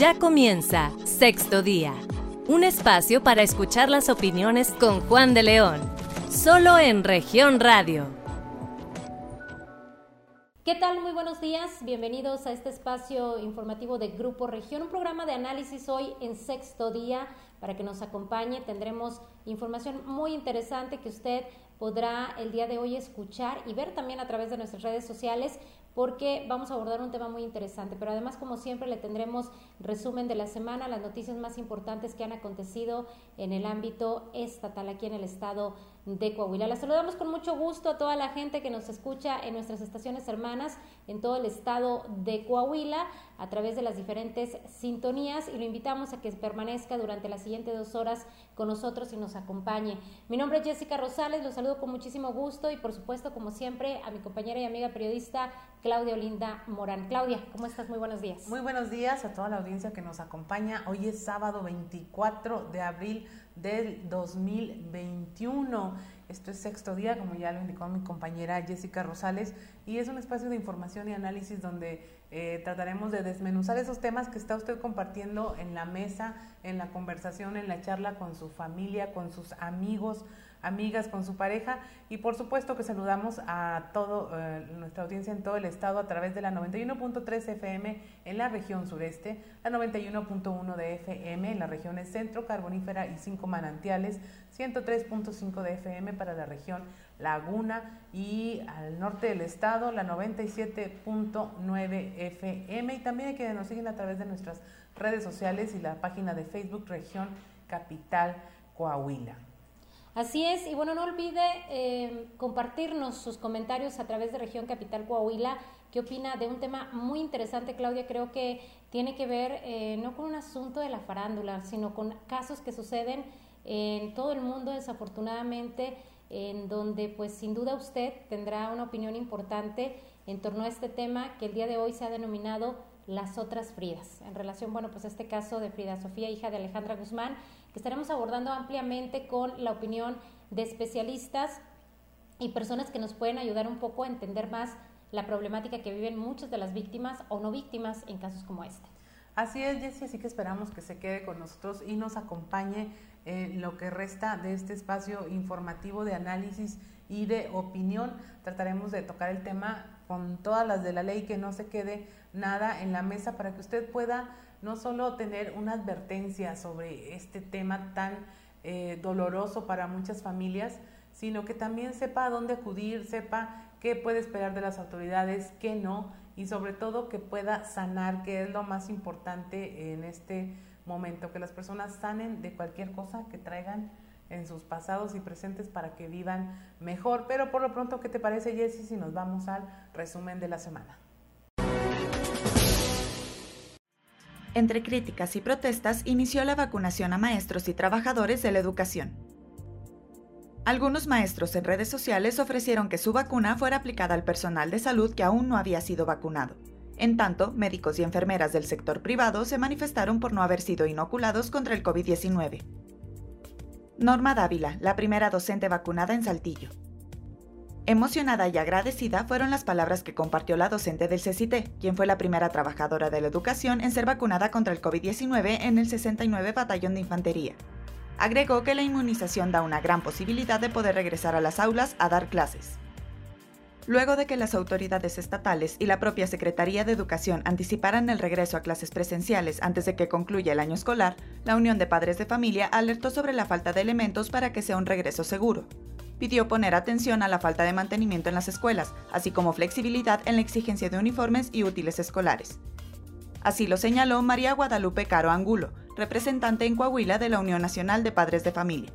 Ya comienza Sexto Día, un espacio para escuchar las opiniones con Juan de León, solo en región radio. ¿Qué tal? Muy buenos días. Bienvenidos a este espacio informativo de Grupo Región, un programa de análisis hoy en sexto día para que nos acompañe. Tendremos información muy interesante que usted podrá el día de hoy escuchar y ver también a través de nuestras redes sociales porque vamos a abordar un tema muy interesante, pero además como siempre le tendremos resumen de la semana, las noticias más importantes que han acontecido en el ámbito estatal aquí en el estado de Coahuila. La saludamos con mucho gusto a toda la gente que nos escucha en nuestras estaciones hermanas en todo el estado de Coahuila a través de las diferentes sintonías y lo invitamos a que permanezca durante las siguientes dos horas con nosotros y nos acompañe. Mi nombre es Jessica Rosales, los saludo con muchísimo gusto y por supuesto como siempre a mi compañera y amiga periodista Claudia Olinda Morán. Claudia, ¿cómo estás? Muy buenos días. Muy buenos días a toda la audiencia que nos acompaña. Hoy es sábado 24 de abril del 2021. Esto es sexto día, como ya lo indicó mi compañera Jessica Rosales, y es un espacio de información y análisis donde eh, trataremos de desmenuzar esos temas que está usted compartiendo en la mesa, en la conversación, en la charla con su familia, con sus amigos, amigas, con su pareja y por supuesto que saludamos a todo eh, nuestra audiencia en todo el estado a través de la 91.3 FM en la región sureste, la 91.1 de FM en las regiones centro, carbonífera y cinco manantiales, 103.5 de FM para la región Laguna y al norte del estado la 97.9 FM y también hay que nos siguen a través de nuestras redes sociales y la página de Facebook Región Capital Coahuila. Así es, y bueno, no olvide eh, compartirnos sus comentarios a través de Región Capital Coahuila. ¿Qué opina de un tema muy interesante, Claudia? Creo que tiene que ver eh, no con un asunto de la farándula, sino con casos que suceden en todo el mundo, desafortunadamente, en donde pues sin duda usted tendrá una opinión importante en torno a este tema que el día de hoy se ha denominado las otras Fridas, en relación, bueno, pues a este caso de Frida Sofía, hija de Alejandra Guzmán, que estaremos abordando ampliamente con la opinión de especialistas y personas que nos pueden ayudar un poco a entender más la problemática que viven muchas de las víctimas o no víctimas en casos como este. Así es, Jessie, así que esperamos que se quede con nosotros y nos acompañe en lo que resta de este espacio informativo de análisis y de opinión. Trataremos de tocar el tema con todas las de la ley, que no se quede nada en la mesa para que usted pueda no solo tener una advertencia sobre este tema tan eh, doloroso para muchas familias, sino que también sepa a dónde acudir, sepa qué puede esperar de las autoridades, qué no, y sobre todo que pueda sanar, que es lo más importante en este momento, que las personas sanen de cualquier cosa que traigan en sus pasados y presentes para que vivan mejor. Pero por lo pronto, ¿qué te parece, Jessy, si nos vamos al resumen de la semana? Entre críticas y protestas, inició la vacunación a maestros y trabajadores de la educación. Algunos maestros en redes sociales ofrecieron que su vacuna fuera aplicada al personal de salud que aún no había sido vacunado. En tanto, médicos y enfermeras del sector privado se manifestaron por no haber sido inoculados contra el COVID-19. Norma Dávila, la primera docente vacunada en Saltillo. Emocionada y agradecida fueron las palabras que compartió la docente del CCT, quien fue la primera trabajadora de la educación en ser vacunada contra el COVID-19 en el 69 Batallón de Infantería. Agregó que la inmunización da una gran posibilidad de poder regresar a las aulas a dar clases. Luego de que las autoridades estatales y la propia Secretaría de Educación anticiparan el regreso a clases presenciales antes de que concluya el año escolar, la Unión de Padres de Familia alertó sobre la falta de elementos para que sea un regreso seguro pidió poner atención a la falta de mantenimiento en las escuelas, así como flexibilidad en la exigencia de uniformes y útiles escolares. Así lo señaló María Guadalupe Caro Angulo, representante en Coahuila de la Unión Nacional de Padres de Familia.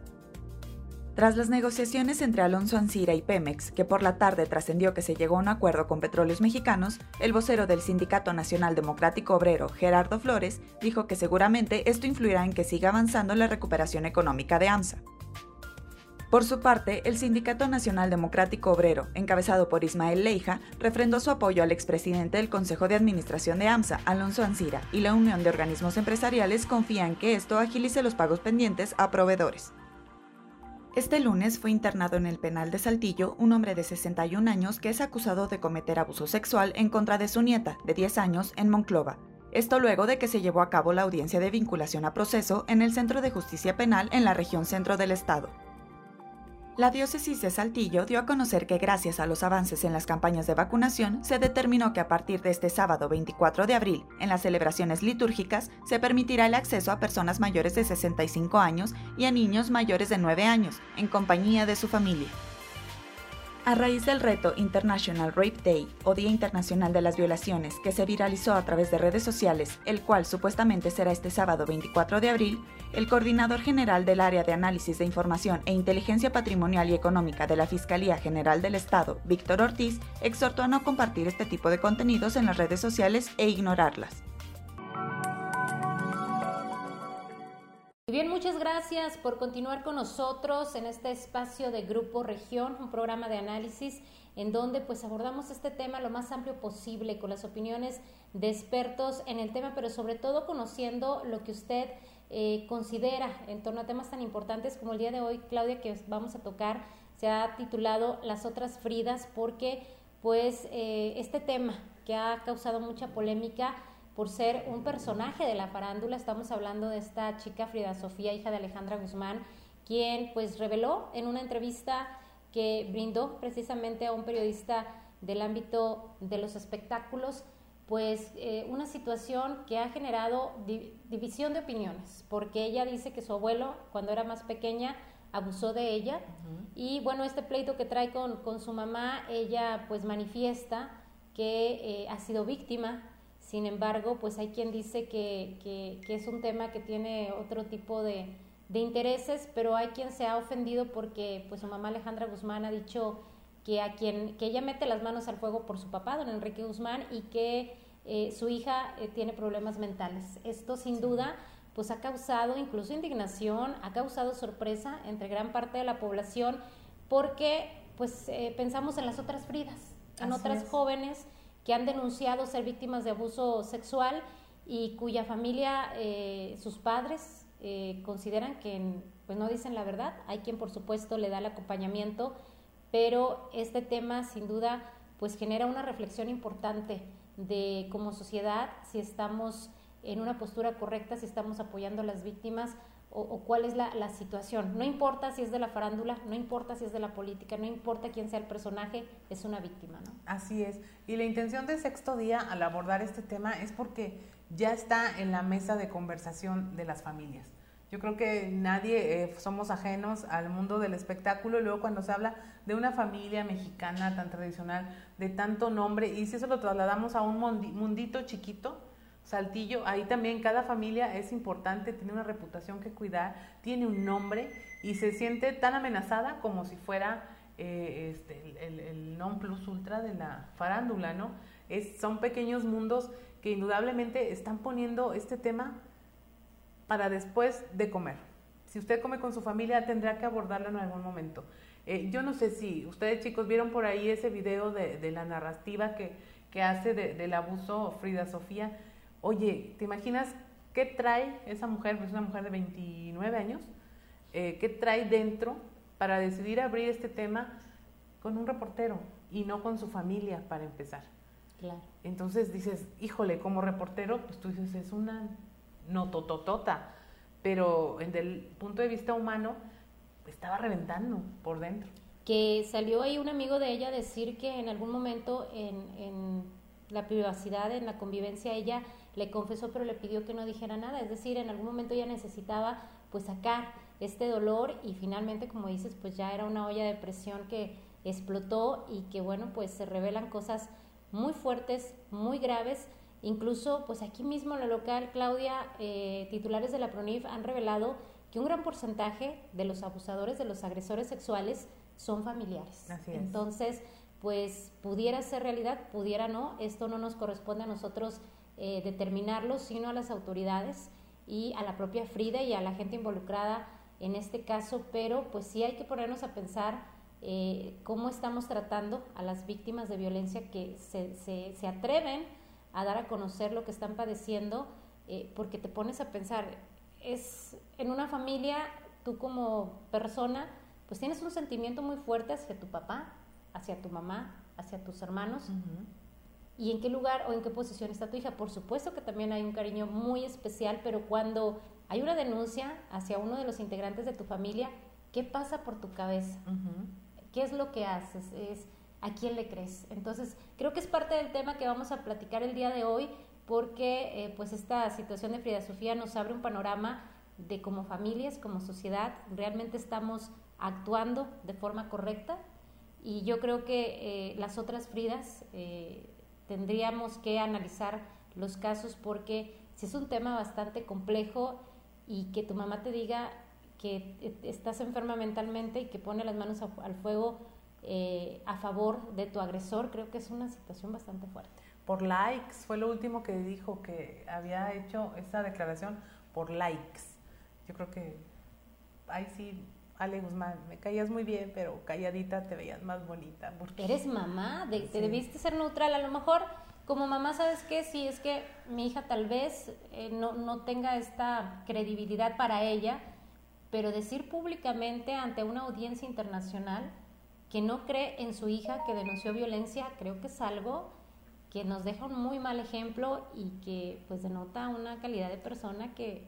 Tras las negociaciones entre Alonso Ancira y Pemex, que por la tarde trascendió que se llegó a un acuerdo con petróleos mexicanos, el vocero del Sindicato Nacional Democrático Obrero, Gerardo Flores, dijo que seguramente esto influirá en que siga avanzando la recuperación económica de AMSA. Por su parte, el Sindicato Nacional Democrático Obrero, encabezado por Ismael Leija, refrendó su apoyo al expresidente del Consejo de Administración de AMSA, Alonso Ancira, y la Unión de Organismos Empresariales confían que esto agilice los pagos pendientes a proveedores. Este lunes fue internado en el penal de Saltillo un hombre de 61 años que es acusado de cometer abuso sexual en contra de su nieta, de 10 años, en Monclova, Esto luego de que se llevó a cabo la audiencia de vinculación a proceso en el Centro de Justicia Penal en la región centro del estado. La diócesis de Saltillo dio a conocer que gracias a los avances en las campañas de vacunación, se determinó que a partir de este sábado 24 de abril, en las celebraciones litúrgicas, se permitirá el acceso a personas mayores de 65 años y a niños mayores de 9 años, en compañía de su familia. A raíz del reto International Rape Day o Día Internacional de las Violaciones que se viralizó a través de redes sociales, el cual supuestamente será este sábado 24 de abril, el coordinador general del área de análisis de información e inteligencia patrimonial y económica de la Fiscalía General del Estado, Víctor Ortiz, exhortó a no compartir este tipo de contenidos en las redes sociales e ignorarlas. bien, muchas gracias por continuar con nosotros en este espacio de Grupo Región, un programa de análisis en donde pues abordamos este tema lo más amplio posible con las opiniones de expertos en el tema, pero sobre todo conociendo lo que usted eh, considera en torno a temas tan importantes como el día de hoy, Claudia, que vamos a tocar, se ha titulado Las otras Fridas, porque pues eh, este tema que ha causado mucha polémica, por ser un personaje de la farándula. Estamos hablando de esta chica Frida Sofía, hija de Alejandra Guzmán, quien pues reveló en una entrevista que brindó precisamente a un periodista del ámbito de los espectáculos, pues eh, una situación que ha generado división de opiniones, porque ella dice que su abuelo, cuando era más pequeña, abusó de ella, y bueno, este pleito que trae con, con su mamá, ella pues manifiesta que eh, ha sido víctima. Sin embargo, pues hay quien dice que, que, es un tema que tiene otro tipo de, de, intereses, pero hay quien se ha ofendido porque pues su mamá Alejandra Guzmán ha dicho que a quien que ella mete las manos al fuego por su papá, don Enrique Guzmán, y que eh, su hija eh, tiene problemas mentales. Esto sin duda pues ha causado incluso indignación, ha causado sorpresa entre gran parte de la población porque pues eh, pensamos en las otras Fridas, en otras jóvenes que han denunciado ser víctimas de abuso sexual y cuya familia, eh, sus padres, consideran que pues no dicen la verdad. Hay quien, por supuesto, le da el acompañamiento, pero este tema, sin duda, pues genera una reflexión importante de como sociedad si estamos en una postura correcta, si estamos apoyando a las víctimas o, cuál es la, la, situación. No importa si es de la farándula, no importa si es de la política, no importa quién sea el personaje, es una víctima, ¿no? Así es. Y la intención de sexto día al abordar este tema es porque ya está en la mesa de conversación de las familias. Yo creo que nadie eh, somos ajenos al mundo del espectáculo luego cuando se habla de una familia mexicana tan tradicional, de tanto nombre, y si eso lo trasladamos a un mundito chiquito, Saltillo, ahí también cada familia es importante, tiene una reputación que cuidar, tiene un nombre y se siente tan amenazada como si fuera eh, este, el, non plus ultra de la farándula, ¿no? Es, son pequeños mundos que indudablemente están poniendo este tema para después de comer. Si usted come con su familia, tendrá que abordarlo en algún momento. Eh, yo no sé si ustedes chicos vieron por ahí ese video de, la narrativa que, que hace del abuso Frida Sofía oye, ¿te imaginas qué trae esa mujer, pues una mujer de 29 años, eh, qué trae dentro para decidir abrir este tema con un reportero y no con su familia para empezar? Claro. Entonces dices, híjole, como reportero, pues tú dices, es una notototota, pero desde el punto de vista humano, estaba reventando por dentro. Que salió ahí un amigo de ella decir que en algún momento en, en la privacidad, en la convivencia, ella le confesó, pero le pidió que no dijera nada. Es decir, en algún momento ya necesitaba pues sacar este dolor y finalmente, como dices, pues ya era una olla de presión que explotó y que bueno, pues se revelan cosas muy fuertes, muy graves. Incluso, pues aquí mismo en lo local, Claudia, eh, titulares de la PRONIF han revelado que un gran porcentaje de los abusadores, de los agresores sexuales, son familiares. Entonces, pues pudiera ser realidad, pudiera no, esto no nos corresponde a nosotros eh, determinarlo, sino a las autoridades y a la propia Frida y a la gente involucrada en este caso, pero pues sí hay que ponernos a pensar eh, cómo estamos tratando a las víctimas de violencia que se, se, atreven a dar a conocer lo que están padeciendo, eh, porque te pones a pensar, es en una familia, tú como persona, pues tienes un sentimiento muy fuerte hacia tu papá, hacia tu mamá, hacia tus hermanos, y en qué lugar o en qué posición está tu hija. Por supuesto que también hay un cariño muy especial, pero cuando hay una denuncia hacia uno de los integrantes de tu familia, ¿qué pasa por tu cabeza? ¿Qué es lo que haces? Es a quién le crees. Entonces, creo que es parte del tema que vamos a platicar el día de hoy, porque eh, pues esta situación de Frida Sofía nos abre un panorama de como familias, como sociedad, realmente estamos actuando de forma correcta y yo creo que eh, las otras Fridas eh, tendríamos que analizar los casos porque si es un tema bastante complejo y que tu mamá te diga que estás enferma mentalmente y que pone las manos al fuego eh, a favor de tu agresor, creo que es una situación bastante fuerte. Por likes, fue lo último que dijo que había hecho esa declaración por likes. Yo creo que ahí sí, Ale Guzmán, me caías muy bien, pero calladita te veías más bonita. Porque... Eres mamá, te debiste ser neutral. A lo mejor como mamá, ¿sabes qué? Si es que mi hija tal vez eh, no, no tenga esta credibilidad para ella, pero decir públicamente ante una audiencia internacional que no cree en su hija que denunció violencia, creo que es algo que nos deja un muy mal ejemplo y que pues denota una calidad de persona que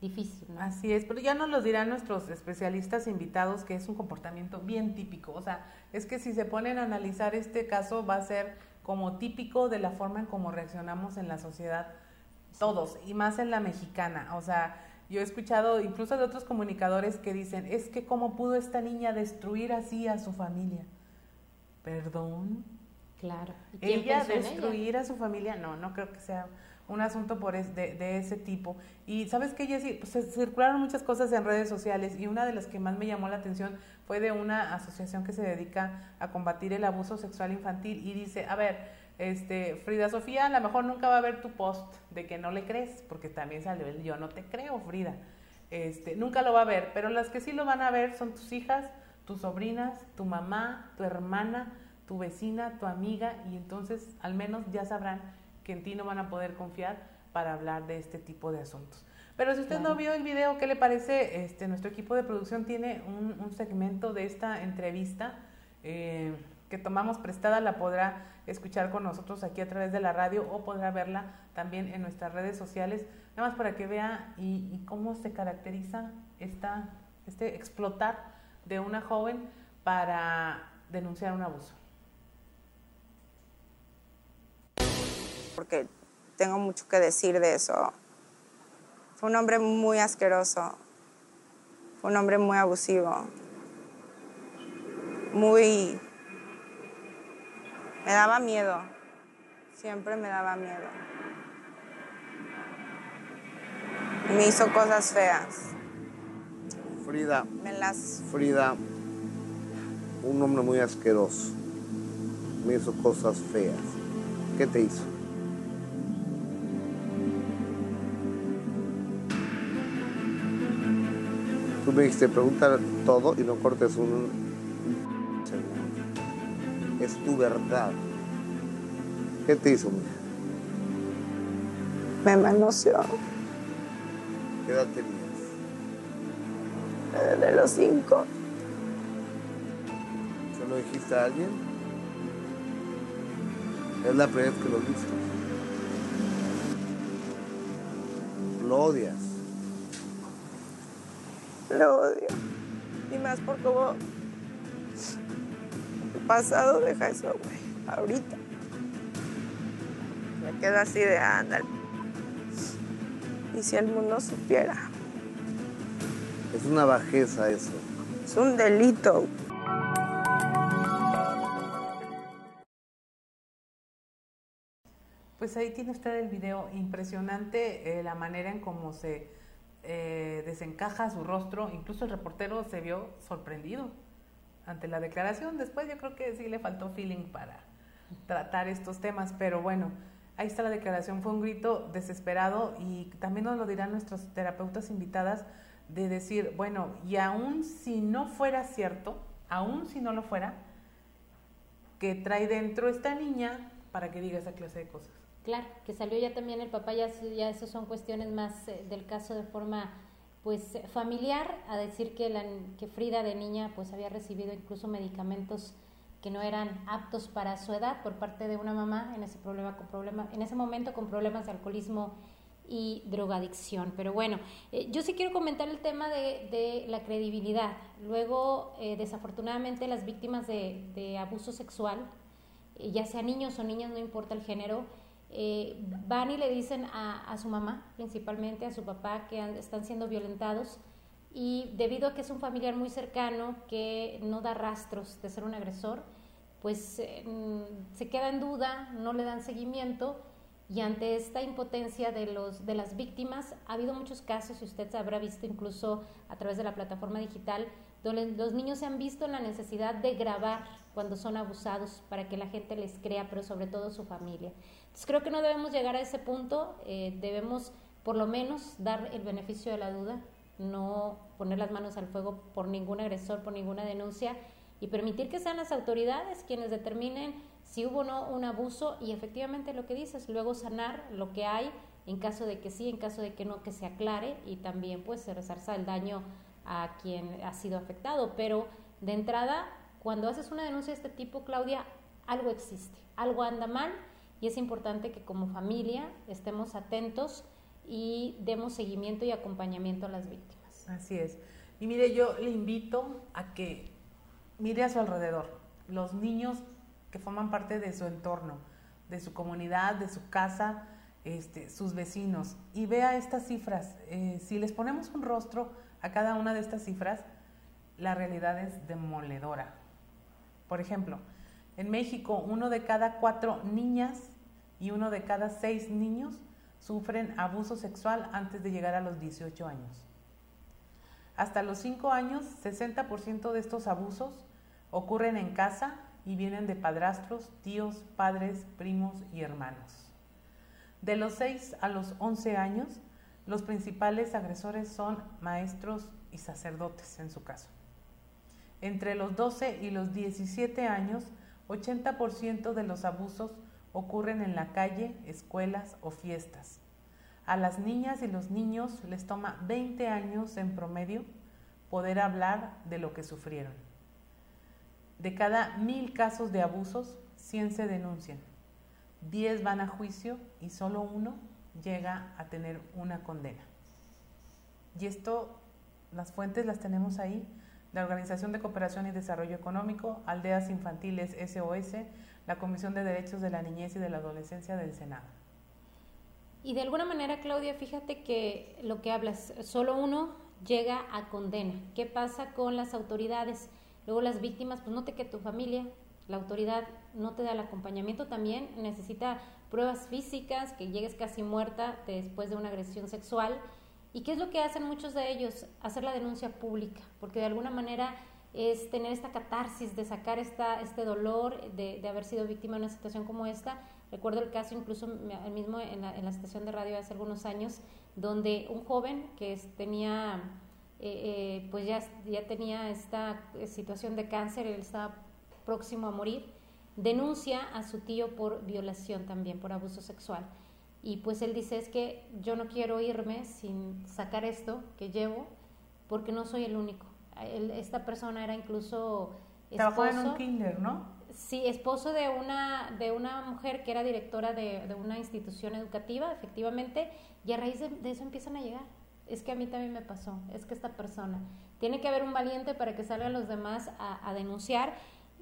difícil. ¿no? Así es, pero ya nos lo dirán nuestros especialistas invitados que es un comportamiento bien típico. O sea, es que si se ponen a analizar este caso va a ser como típico de la forma en cómo reaccionamos en la sociedad todos, y más en la mexicana. O sea, yo he escuchado incluso de otros comunicadores que dicen, es que cómo pudo esta niña destruir así a su familia. Perdón. Claro. Ella destruir a su familia, no, no creo que sea un asunto por de, ese tipo. Y sabes que, Jessy, pues se circularon muchas cosas en redes sociales y una de las que más me llamó la atención fue de una asociación que se dedica a combatir el abuso sexual infantil y dice, a ver, este, Frida Sofía, a lo mejor nunca va a ver tu post de que no le crees, porque también salió el yo no te creo, Frida. Este, nunca lo va a ver, pero las que sí lo van a ver son tus hijas, tus sobrinas, tu mamá, tu hermana, tu vecina, tu amiga, y entonces al menos ya sabrán que en ti no van a poder confiar para hablar de este tipo de asuntos. Pero si usted no vio el video, ¿qué le parece? Este, nuestro equipo de producción tiene un, segmento de esta entrevista eh, que tomamos prestada, la podrá escuchar con nosotros aquí a través de la radio o podrá verla también en nuestras redes sociales, nada más para que vea y, cómo se caracteriza esta, este explotar de una joven para denunciar un abuso. Porque tengo mucho que decir de eso. Fue un hombre muy asqueroso, fue un hombre muy abusivo, muy... Me daba miedo, siempre me daba miedo. Me hizo cosas feas. Frida. Me las... Frida, un hombre muy asqueroso. Me hizo cosas feas. ¿Qué te hizo? Me dijiste, pregunta todo y no cortes un segundo. Es tu verdad. ¿Qué te hizo, mija? Me manoseó. ¿Qué edad tenías? De los cinco. ¿Se lo dijiste a alguien? Es la primera vez que lo viste. Lo odias lo odio. Y más por cómo el pasado deja eso, güey. Ahorita. Me quedo así de ándale. Y si el mundo supiera. Es una bajeza eso. Es un delito. Pues ahí tiene usted el video impresionante, eh, la manera en cómo se eh, desencaja su rostro, incluso el reportero se vio sorprendido ante la declaración. Después yo creo que sí le faltó feeling para tratar estos temas, pero bueno, ahí está la declaración, fue un grito desesperado y también nos lo dirán nuestros terapeutas invitadas de decir, bueno, y aún si no fuera cierto, aún si no lo fuera, que trae dentro esta niña para que diga esa clase de cosas. Claro, que salió ya también el papá, ya, ya eso son cuestiones más eh, del caso de forma pues familiar, a decir que, que Frida de niña pues había recibido incluso medicamentos que no eran aptos para su edad por parte de una mamá en ese problema con problema en ese momento con problemas de alcoholismo y drogadicción. Pero bueno, eh, yo sí quiero comentar el tema de, la credibilidad. Luego, eh, desafortunadamente, las víctimas de, abuso sexual, eh, ya sea niños o niñas, no importa el género, van y le dicen a, su mamá, principalmente a su papá, que están siendo violentados. Y debido a que es un familiar muy cercano que no da rastros de ser un agresor, pues mm, se queda en duda, no le dan seguimiento y ante esta impotencia de, de las víctimas, ha habido muchos casos, y usted habrá visto incluso a través de la plataforma digital, donde los niños se han visto en la necesidad de grabar cuando son abusados para que la gente les crea, pero sobre todo su familia. Entonces creo que no debemos llegar a ese punto, eh, debemos por lo menos dar el beneficio de la duda, no poner las manos al fuego por ningún agresor, por ninguna denuncia y permitir que sean las autoridades quienes determinen si hubo o no un abuso y efectivamente lo que dices, luego sanar lo que hay en caso de que sí, en caso de que no, que se aclare y también pues se resarza el daño a quien ha sido afectado. Pero de entrada, cuando haces una denuncia de este tipo, Claudia, algo existe, algo anda mal y es importante que como familia estemos atentos y demos seguimiento y acompañamiento a las víctimas. Así es. Y mire, yo le invito a que mire a su alrededor. Los niños que forman parte de su entorno, de su comunidad, de su casa, este, sus vecinos, y vea estas cifras. Eh, si les ponemos un rostro a cada una de estas cifras, la realidad es demoledora. Por ejemplo, en México, uno de cada cuatro niñas y uno de cada seis niños sufren abuso sexual antes de llegar a los 18 años. Hasta los 5 años, 60% de estos abusos ocurren en casa y vienen de padrastros, tíos, padres, primos y hermanos. De los 6 a los 11 años, los principales agresores son maestros y sacerdotes en su caso. Entre los 12 y los 17 años, 80% de los abusos ocurren en la calle, escuelas o fiestas. A las niñas y los niños les toma 20 años en promedio poder hablar de lo que sufrieron. De cada mil casos de abusos, 100 se denuncian, 10 van a juicio y solo uno llega a tener una condena. Y esto, las fuentes las tenemos ahí, la Organización de Cooperación y Desarrollo Económico, Aldeas Infantiles SOS, la Comisión de Derechos de la Niñez y de la Adolescencia del Senado. Y de alguna manera, Claudia, fíjate que lo que hablas, solo uno llega a condena. ¿Qué pasa con las autoridades? Luego las víctimas, pues note que tu familia, la autoridad no te da el acompañamiento también, necesita pruebas físicas, que llegues casi muerta después de una agresión sexual. ¿Y qué es lo que hacen muchos de ellos? Hacer la denuncia pública, porque de alguna manera es tener esta catarsis de sacar esta, este dolor de, haber sido víctima de una situación como esta. Recuerdo el caso incluso el mismo en la, estación de radio hace algunos años, donde un joven que tenía eh, eh, pues ya, ya tenía esta eh, situación de cáncer, él estaba próximo a morir, denuncia a su tío por violación también, por abuso sexual. Y pues él dice, es que yo no quiero irme sin sacar esto que llevo, porque no soy el único. esta persona era incluso... Trabajó en un kinder, ¿no? Sí, esposo de una, de una mujer que era directora de, de una institución educativa, efectivamente, y a raíz de eso empiezan a llegar es que a mí también me pasó, es que esta persona. Tiene que haber un valiente para que salgan los demás a, denunciar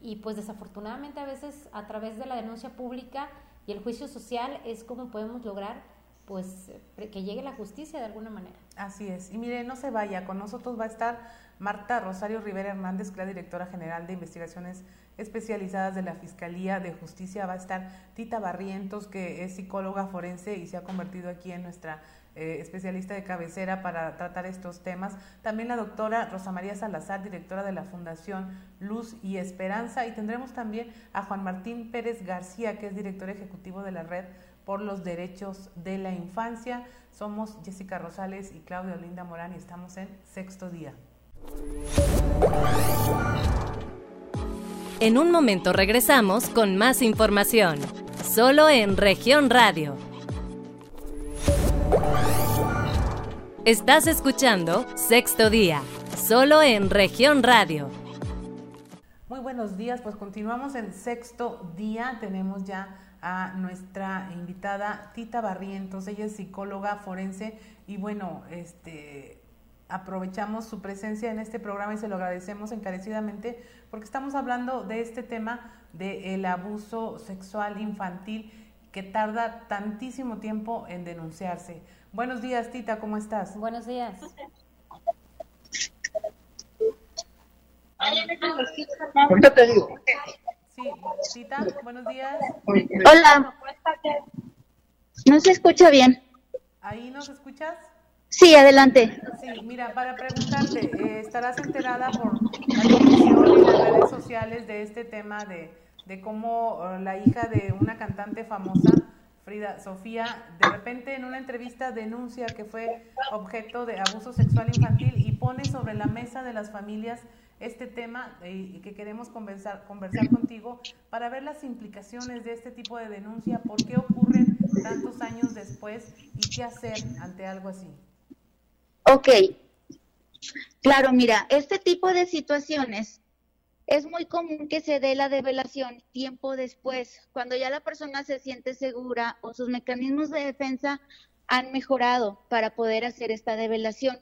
y pues desafortunadamente a veces a través de la denuncia pública y el juicio social es como podemos lograr pues que llegue la justicia de alguna manera. Así es. Y mire, no se vaya, con nosotros va a estar Marta Rosario Rivera Hernández, que es la directora general de investigaciones especializadas de la Fiscalía de Justicia. Va a estar Tita Barrientos, que es psicóloga forense y se ha convertido aquí en nuestra eh, especialista de cabecera para tratar estos temas. También la doctora Rosa María Salazar, directora de la Fundación Luz y Esperanza. Y tendremos también a Juan Martín Pérez García, que es director ejecutivo de la Red por los Derechos de la Infancia. Somos Jessica Rosales y Claudia Linda Morán y estamos en sexto día. En un momento regresamos con más información, solo en región radio Estás escuchando Sexto Día, solo en región radio. Muy buenos días, pues continuamos en sexto día. Tenemos ya a nuestra invitada Tita Barrientos, ella es psicóloga forense y bueno, este aprovechamos su presencia en este programa y se lo agradecemos encarecidamente porque estamos hablando de este tema del abuso sexual infantil que tarda tantísimo tiempo en denunciarse. Buenos días, Tita, ¿cómo estás? Buenos días. Ahorita te digo. Sí, Tita, buenos días. Hola. No se escucha bien. ¿Ahí nos escuchas? Sí, adelante. Sí, mira, para preguntarte, eh, estarás enterada por la televisión y las redes sociales de este tema de, de cómo uh, la hija de una cantante famosa, Frida Sofía, de repente en una entrevista denuncia que fue objeto de abuso sexual infantil y pone sobre la mesa de las familias este tema eh, y que queremos conversar, conversar contigo para ver las implicaciones de este tipo de denuncia, por qué ocurren tantos años después y qué hacer ante algo así. Ok. Claro, mira, este tipo de situaciones es muy común que se dé la develación tiempo después, cuando ya la persona se siente segura o sus mecanismos de defensa han mejorado para poder hacer esta develación.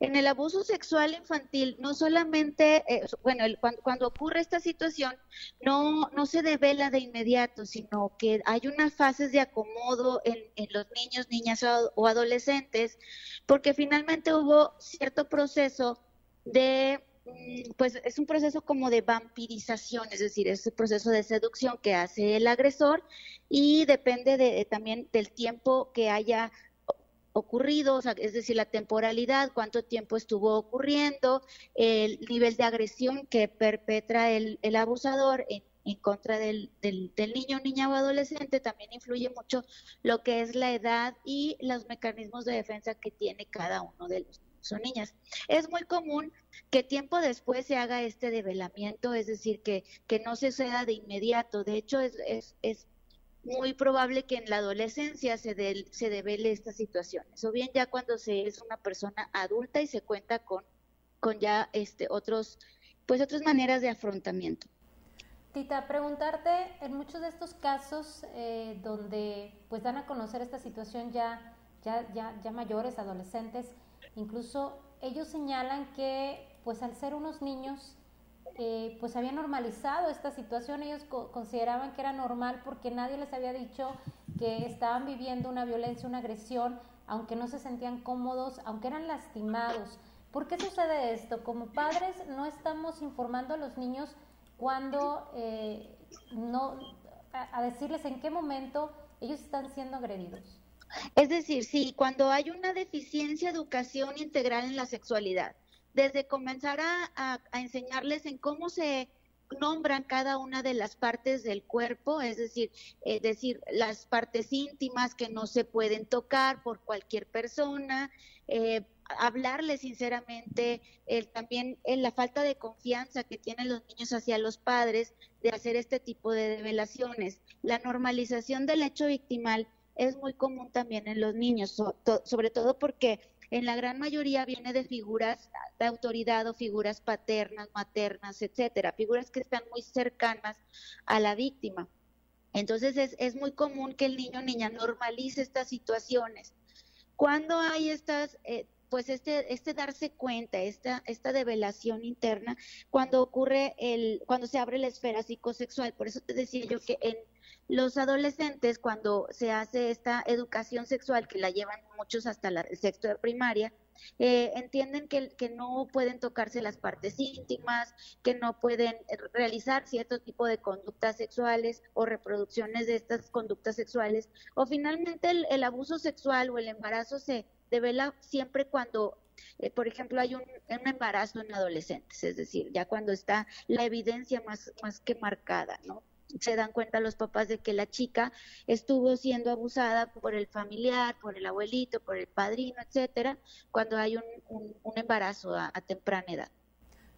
En el abuso sexual infantil, no solamente, eh, bueno, cuando, ocurre esta situación, no, no se devela de inmediato, sino que hay unas fases de acomodo en, los niños, niñas o, adolescentes, porque finalmente hubo cierto proceso de pues es un proceso como de vampirización, es decir, es un proceso de seducción que hace el agresor y depende de, también del tiempo que haya ocurrido, es decir, la temporalidad, cuánto tiempo estuvo ocurriendo, el nivel de agresión que perpetra el, abusador en, contra del, del, niño, niña o adolescente, también influye mucho lo que es la edad y los mecanismos de defensa que tiene cada uno de los son niñas. Es muy común que tiempo después se haga este develamiento, es decir, que, que no se suceda de inmediato. De hecho, es, es, es muy probable que en la adolescencia se, de, se devele estas situaciones, o bien ya cuando se es una persona adulta y se cuenta con, con ya este, otros, pues otras maneras de afrontamiento. Tita, preguntarte, en muchos de estos casos eh, donde pues dan a conocer esta situación ya, ya, ya, ya mayores, adolescentes, incluso ellos señalan que pues al ser unos niños eh, pues había normalizado esta situación, ellos consideraban que era normal porque nadie les había dicho que estaban viviendo una violencia, una agresión, aunque no se sentían cómodos, aunque eran lastimados. ¿Por qué sucede esto? Como padres no estamos informando a los niños cuando eh, no a, decirles en qué momento ellos están siendo agredidos. Es decir, sí, cuando hay una deficiencia de educación integral en la sexualidad, desde comenzar a, enseñarles en cómo se nombran cada una de las partes del cuerpo, es decir, es decir, las partes íntimas que no se pueden tocar por cualquier persona, eh, hablarles sinceramente, también en la falta de confianza que tienen los niños hacia los padres de hacer este tipo de revelaciones, la normalización del hecho victimal es muy común también en los niños, sobre todo porque en la gran mayoría viene de figuras de autoridad o figuras paternas, maternas, etcétera, figuras que están muy cercanas a la víctima. Entonces es, es muy común que el niño o niña normalice estas situaciones. Cuando hay estas, eh, pues este, este darse cuenta, esta, esta develación interna, cuando ocurre el, cuando se abre la esfera psicosexual, por eso te decía yo que en los adolescentes, cuando se hace esta educación sexual, que la llevan muchos hasta el sexto de primaria, eh, entienden que, que, no pueden tocarse las partes íntimas, que no pueden realizar cierto tipo de conductas sexuales o reproducciones de estas conductas sexuales. O finalmente el, abuso sexual o el embarazo se devela siempre cuando eh, por ejemplo, hay un, embarazo en adolescentes, es decir, ya cuando está la evidencia más, que marcada, ¿no? se dan cuenta los papás de que la chica estuvo siendo abusada por el familiar, por el abuelito, por el padrino, etcétera, cuando hay un, embarazo a, temprana edad.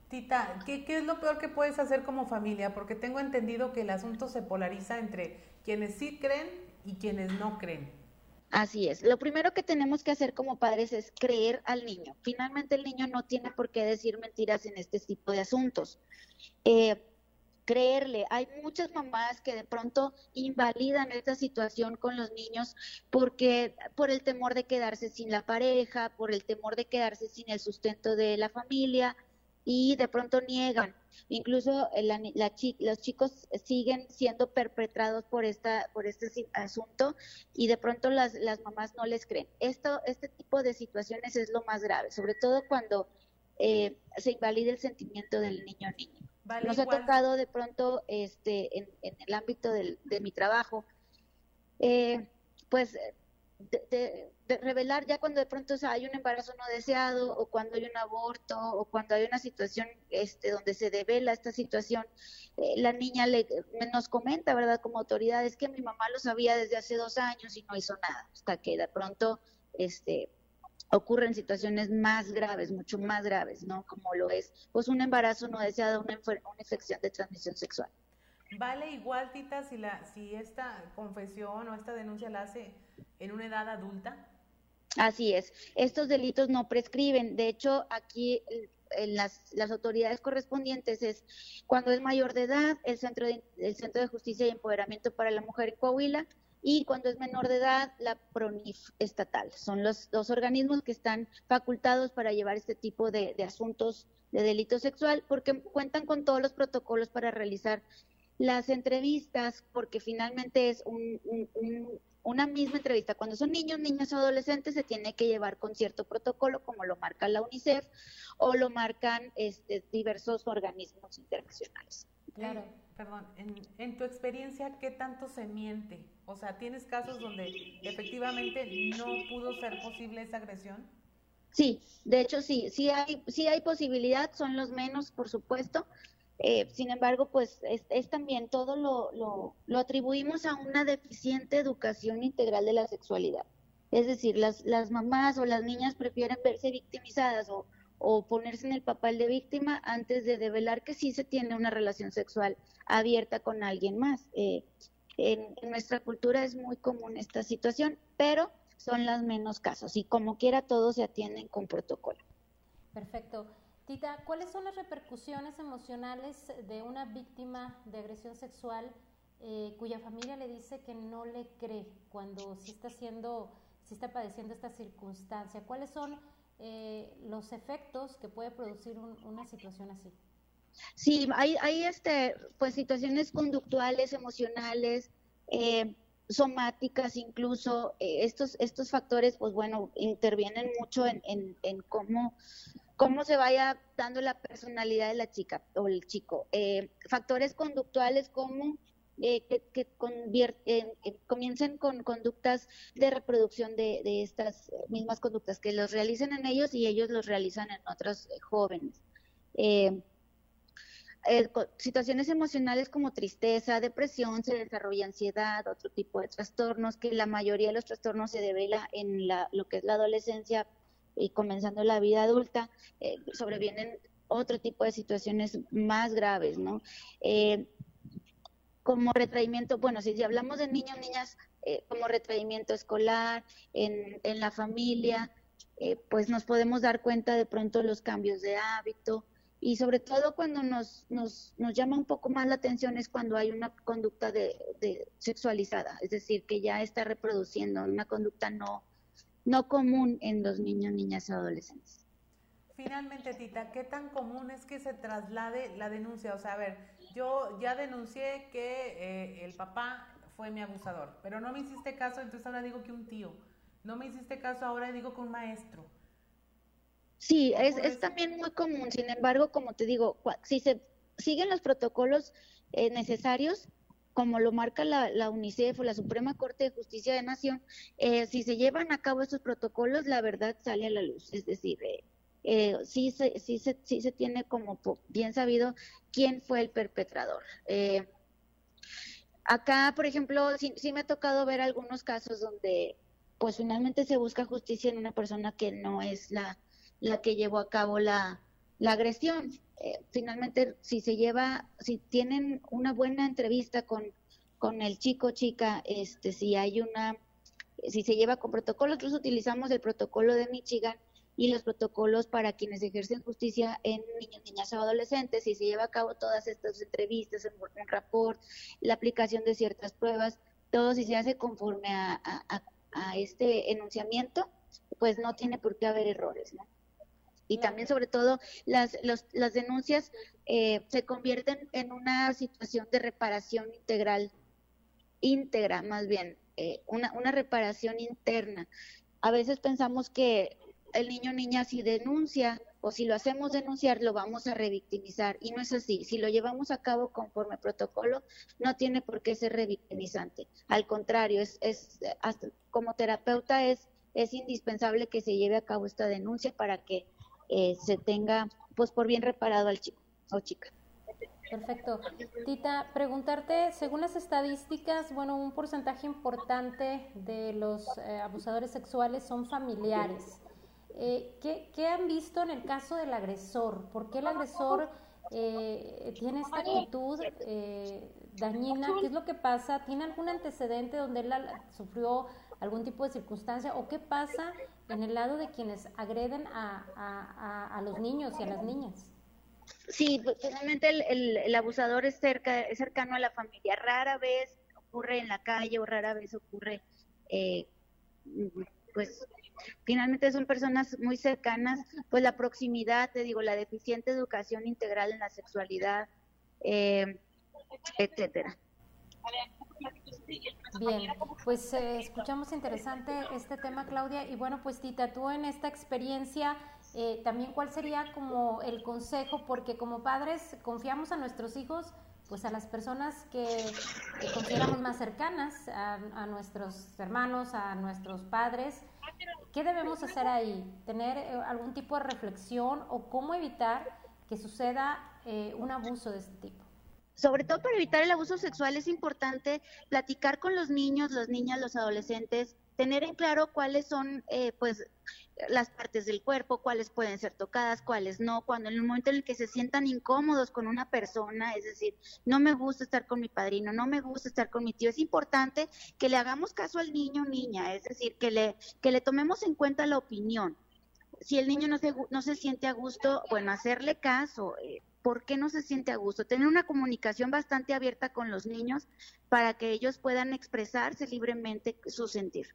Tita, ¿qué, ¿qué, es lo peor que puedes hacer como familia? Porque tengo entendido que el asunto se polariza entre quienes sí creen y quienes no creen. Así es. Lo primero que tenemos que hacer como padres es creer al niño. Finalmente el niño no tiene por qué decir mentiras en este tipo de asuntos. Eh, creerle. Hay muchas mamás que de pronto invalidan esta situación con los niños porque por el temor de quedarse sin la pareja, por el temor de quedarse sin el sustento de la familia y de pronto niegan. Incluso la, los chicos siguen siendo perpetrados por esta por este asunto y de pronto las, las mamás no les creen. Esto este tipo de situaciones es lo más grave, sobre todo cuando eh, se invalida el sentimiento del niño o niña. Nos ha tocado de pronto este en, el ámbito del, de mi trabajo, eh, pues de, revelar ya cuando de pronto hay un embarazo no deseado o cuando hay un aborto o cuando hay una situación este donde se devela esta situación eh, la niña le nos comenta verdad como autoridad es que mi mamá lo sabía desde hace dos años y no hizo nada hasta que de pronto este ocurren situaciones más graves, mucho más graves, ¿no? Como lo es, pues un embarazo no deseado, una, una infección de transmisión sexual. Vale igual, Tita, si, la, si esta confesión o esta denuncia la hace en una edad adulta. Así es, estos delitos no prescriben. De hecho, aquí en las, las autoridades correspondientes es cuando es mayor de edad, el Centro de, el Centro de Justicia y Empoderamiento para la Mujer en Coahuila y cuando es menor de edad, la PRONIF estatal. Son los dos organismos que están facultados para llevar este tipo de, asuntos de delito sexual porque cuentan con todos los protocolos para realizar las entrevistas, porque finalmente es una misma entrevista. Cuando son niños, niñas o adolescentes, se tiene que llevar con cierto protocolo, como lo marca la UNICEF o lo marcan este, diversos organismos internacionales. Claro perdón, en, tu experiencia, ¿qué tanto se miente? O sea, ¿tienes casos donde efectivamente no pudo ser posible esa agresión? Sí, de hecho sí, sí hay, sí hay posibilidad, son los menos, por supuesto. Eh, sin embargo, pues es, también todo lo, lo, lo, atribuimos a una deficiente educación integral de la sexualidad. Es decir, las, las mamás o las niñas prefieren verse victimizadas o, o ponerse en el papel de víctima antes de develar que sí se tiene una relación sexual abierta con alguien más. Eh, en, nuestra cultura es muy común esta situación, pero son los menos casos y como quiera todos se atienden con protocolo. Perfecto. Tita, ¿cuáles son las repercusiones emocionales de una víctima de agresión sexual eh, cuya familia le dice que no le cree cuando sí está siendo, sí está padeciendo esta circunstancia? ¿Cuáles son eh, los efectos que puede producir una situación así. Sí, hay, hay este, pues situaciones conductuales, emocionales, eh, somáticas incluso. Eh, estos, estos factores, pues bueno, intervienen mucho en, en, cómo, cómo se vaya dando la personalidad de la chica o el chico. factores conductuales como eh, que, comiencen con conductas de reproducción de, estas mismas conductas, que los realicen en ellos y ellos los realizan en otros eh, jóvenes. Eh, situaciones emocionales como tristeza, depresión, se desarrolla ansiedad, otro tipo de trastornos, que la mayoría de los trastornos se devela en la, lo que es la adolescencia y comenzando la vida adulta, sobrevienen otro tipo de situaciones más graves, ¿no? como retraimiento, bueno, si, hablamos de niños, niñas, eh, como retraimiento escolar, en, en la familia, eh, pues nos podemos dar cuenta de pronto los cambios de hábito y sobre todo cuando nos, nos, nos llama un poco más la atención es cuando hay una conducta de, de sexualizada, es decir, que ya está reproduciendo una conducta no, no común en los niños, niñas y adolescentes. Finalmente, Tita, ¿qué tan común es que se traslade la denuncia? O sea, a ver, yo ya denuncié que eh, el papá fue mi abusador, pero no me hiciste caso, entonces ahora digo que un tío. No me hiciste caso, ahora digo que un maestro. Sí, es, es también muy común. Sin embargo, como te digo, si se siguen los protocolos eh, necesarios, como lo marca la, la, UNICEF o la Suprema Corte de Justicia de Nación, eh, si se llevan a cabo esos protocolos, la verdad sale a la luz. Es decir, eh, sí, se, sí, se, sí se tiene como bien sabido quién fue el perpetrador. Eh, acá, por ejemplo, sí, sí, me ha tocado ver algunos casos donde pues finalmente se busca justicia en una persona que no es la, que llevó a cabo la agresión. Eh, finalmente, si se lleva, si tienen una buena entrevista con, con el chico chica, este, si hay una, si se lleva con protocolo, nosotros utilizamos el protocolo de Michigan, y los protocolos para quienes ejercen justicia en niños, niñas o adolescentes y se lleva a cabo todas estas entrevistas, un rapport, la aplicación de ciertas pruebas, todo si se hace conforme a, a, este enunciamiento, pues no tiene por qué haber errores, ¿no? Y también, sobre todo, las, las denuncias eh, se convierten en una situación de reparación integral, íntegra más bien, eh, una, una reparación interna. A veces pensamos que el niño o niña si denuncia o si lo hacemos denunciar lo vamos a revictimizar y no es así. Si lo llevamos a cabo conforme protocolo no tiene por qué ser revictimizante. Al contrario, es, es como terapeuta es es indispensable que se lleve a cabo esta denuncia para que eh, se tenga pues por bien reparado al chico o chica. Perfecto. Tita, preguntarte, según las estadísticas, bueno, un porcentaje importante de los eh, abusadores sexuales son familiares. Eh, ¿qué, han visto en el caso del agresor? ¿Por qué el agresor eh, tiene esta actitud eh, dañina? ¿Qué es lo que pasa? ¿Tiene algún antecedente donde él sufrió algún tipo de circunstancia? ¿O qué pasa en el lado de quienes agreden a, los niños y a las niñas? Sí, pues, finalmente el, el, abusador es, cerca, es cercano a la familia. Rara vez ocurre en la calle o rara vez ocurre, pues Finalmente son personas muy cercanas, pues la proximidad, te digo, la deficiente educación integral en la sexualidad, eh, etcétera. Bien, pues eh, escuchamos interesante este tema, Claudia. Y bueno, pues Tita, tú en esta experiencia, eh, también cuál sería como el consejo, porque como padres confiamos a nuestros hijos, pues a las personas que, consideramos más cercanas, a, nuestros hermanos, a nuestros padres. ¿Qué debemos hacer ahí? ¿Tener eh, algún tipo de reflexión o cómo evitar que suceda un abuso de este tipo? Sobre todo para evitar el abuso sexual es importante platicar con los niños, las niñas, los adolescentes, tener en claro cuáles son eh, pues las partes del cuerpo, cuáles pueden ser tocadas, cuáles no, cuando en el momento en el que se sientan incómodos con una persona, es decir, no me gusta estar con mi padrino, no me gusta estar con mi tío, es importante que le hagamos caso al niño o niña, es decir, que le, que le tomemos en cuenta la opinión. Si el niño no se, no se siente a gusto, bueno, hacerle caso. Eh, ¿Por qué no se siente a gusto? Tener una comunicación bastante abierta con los niños para que ellos puedan expresarse libremente su sentir.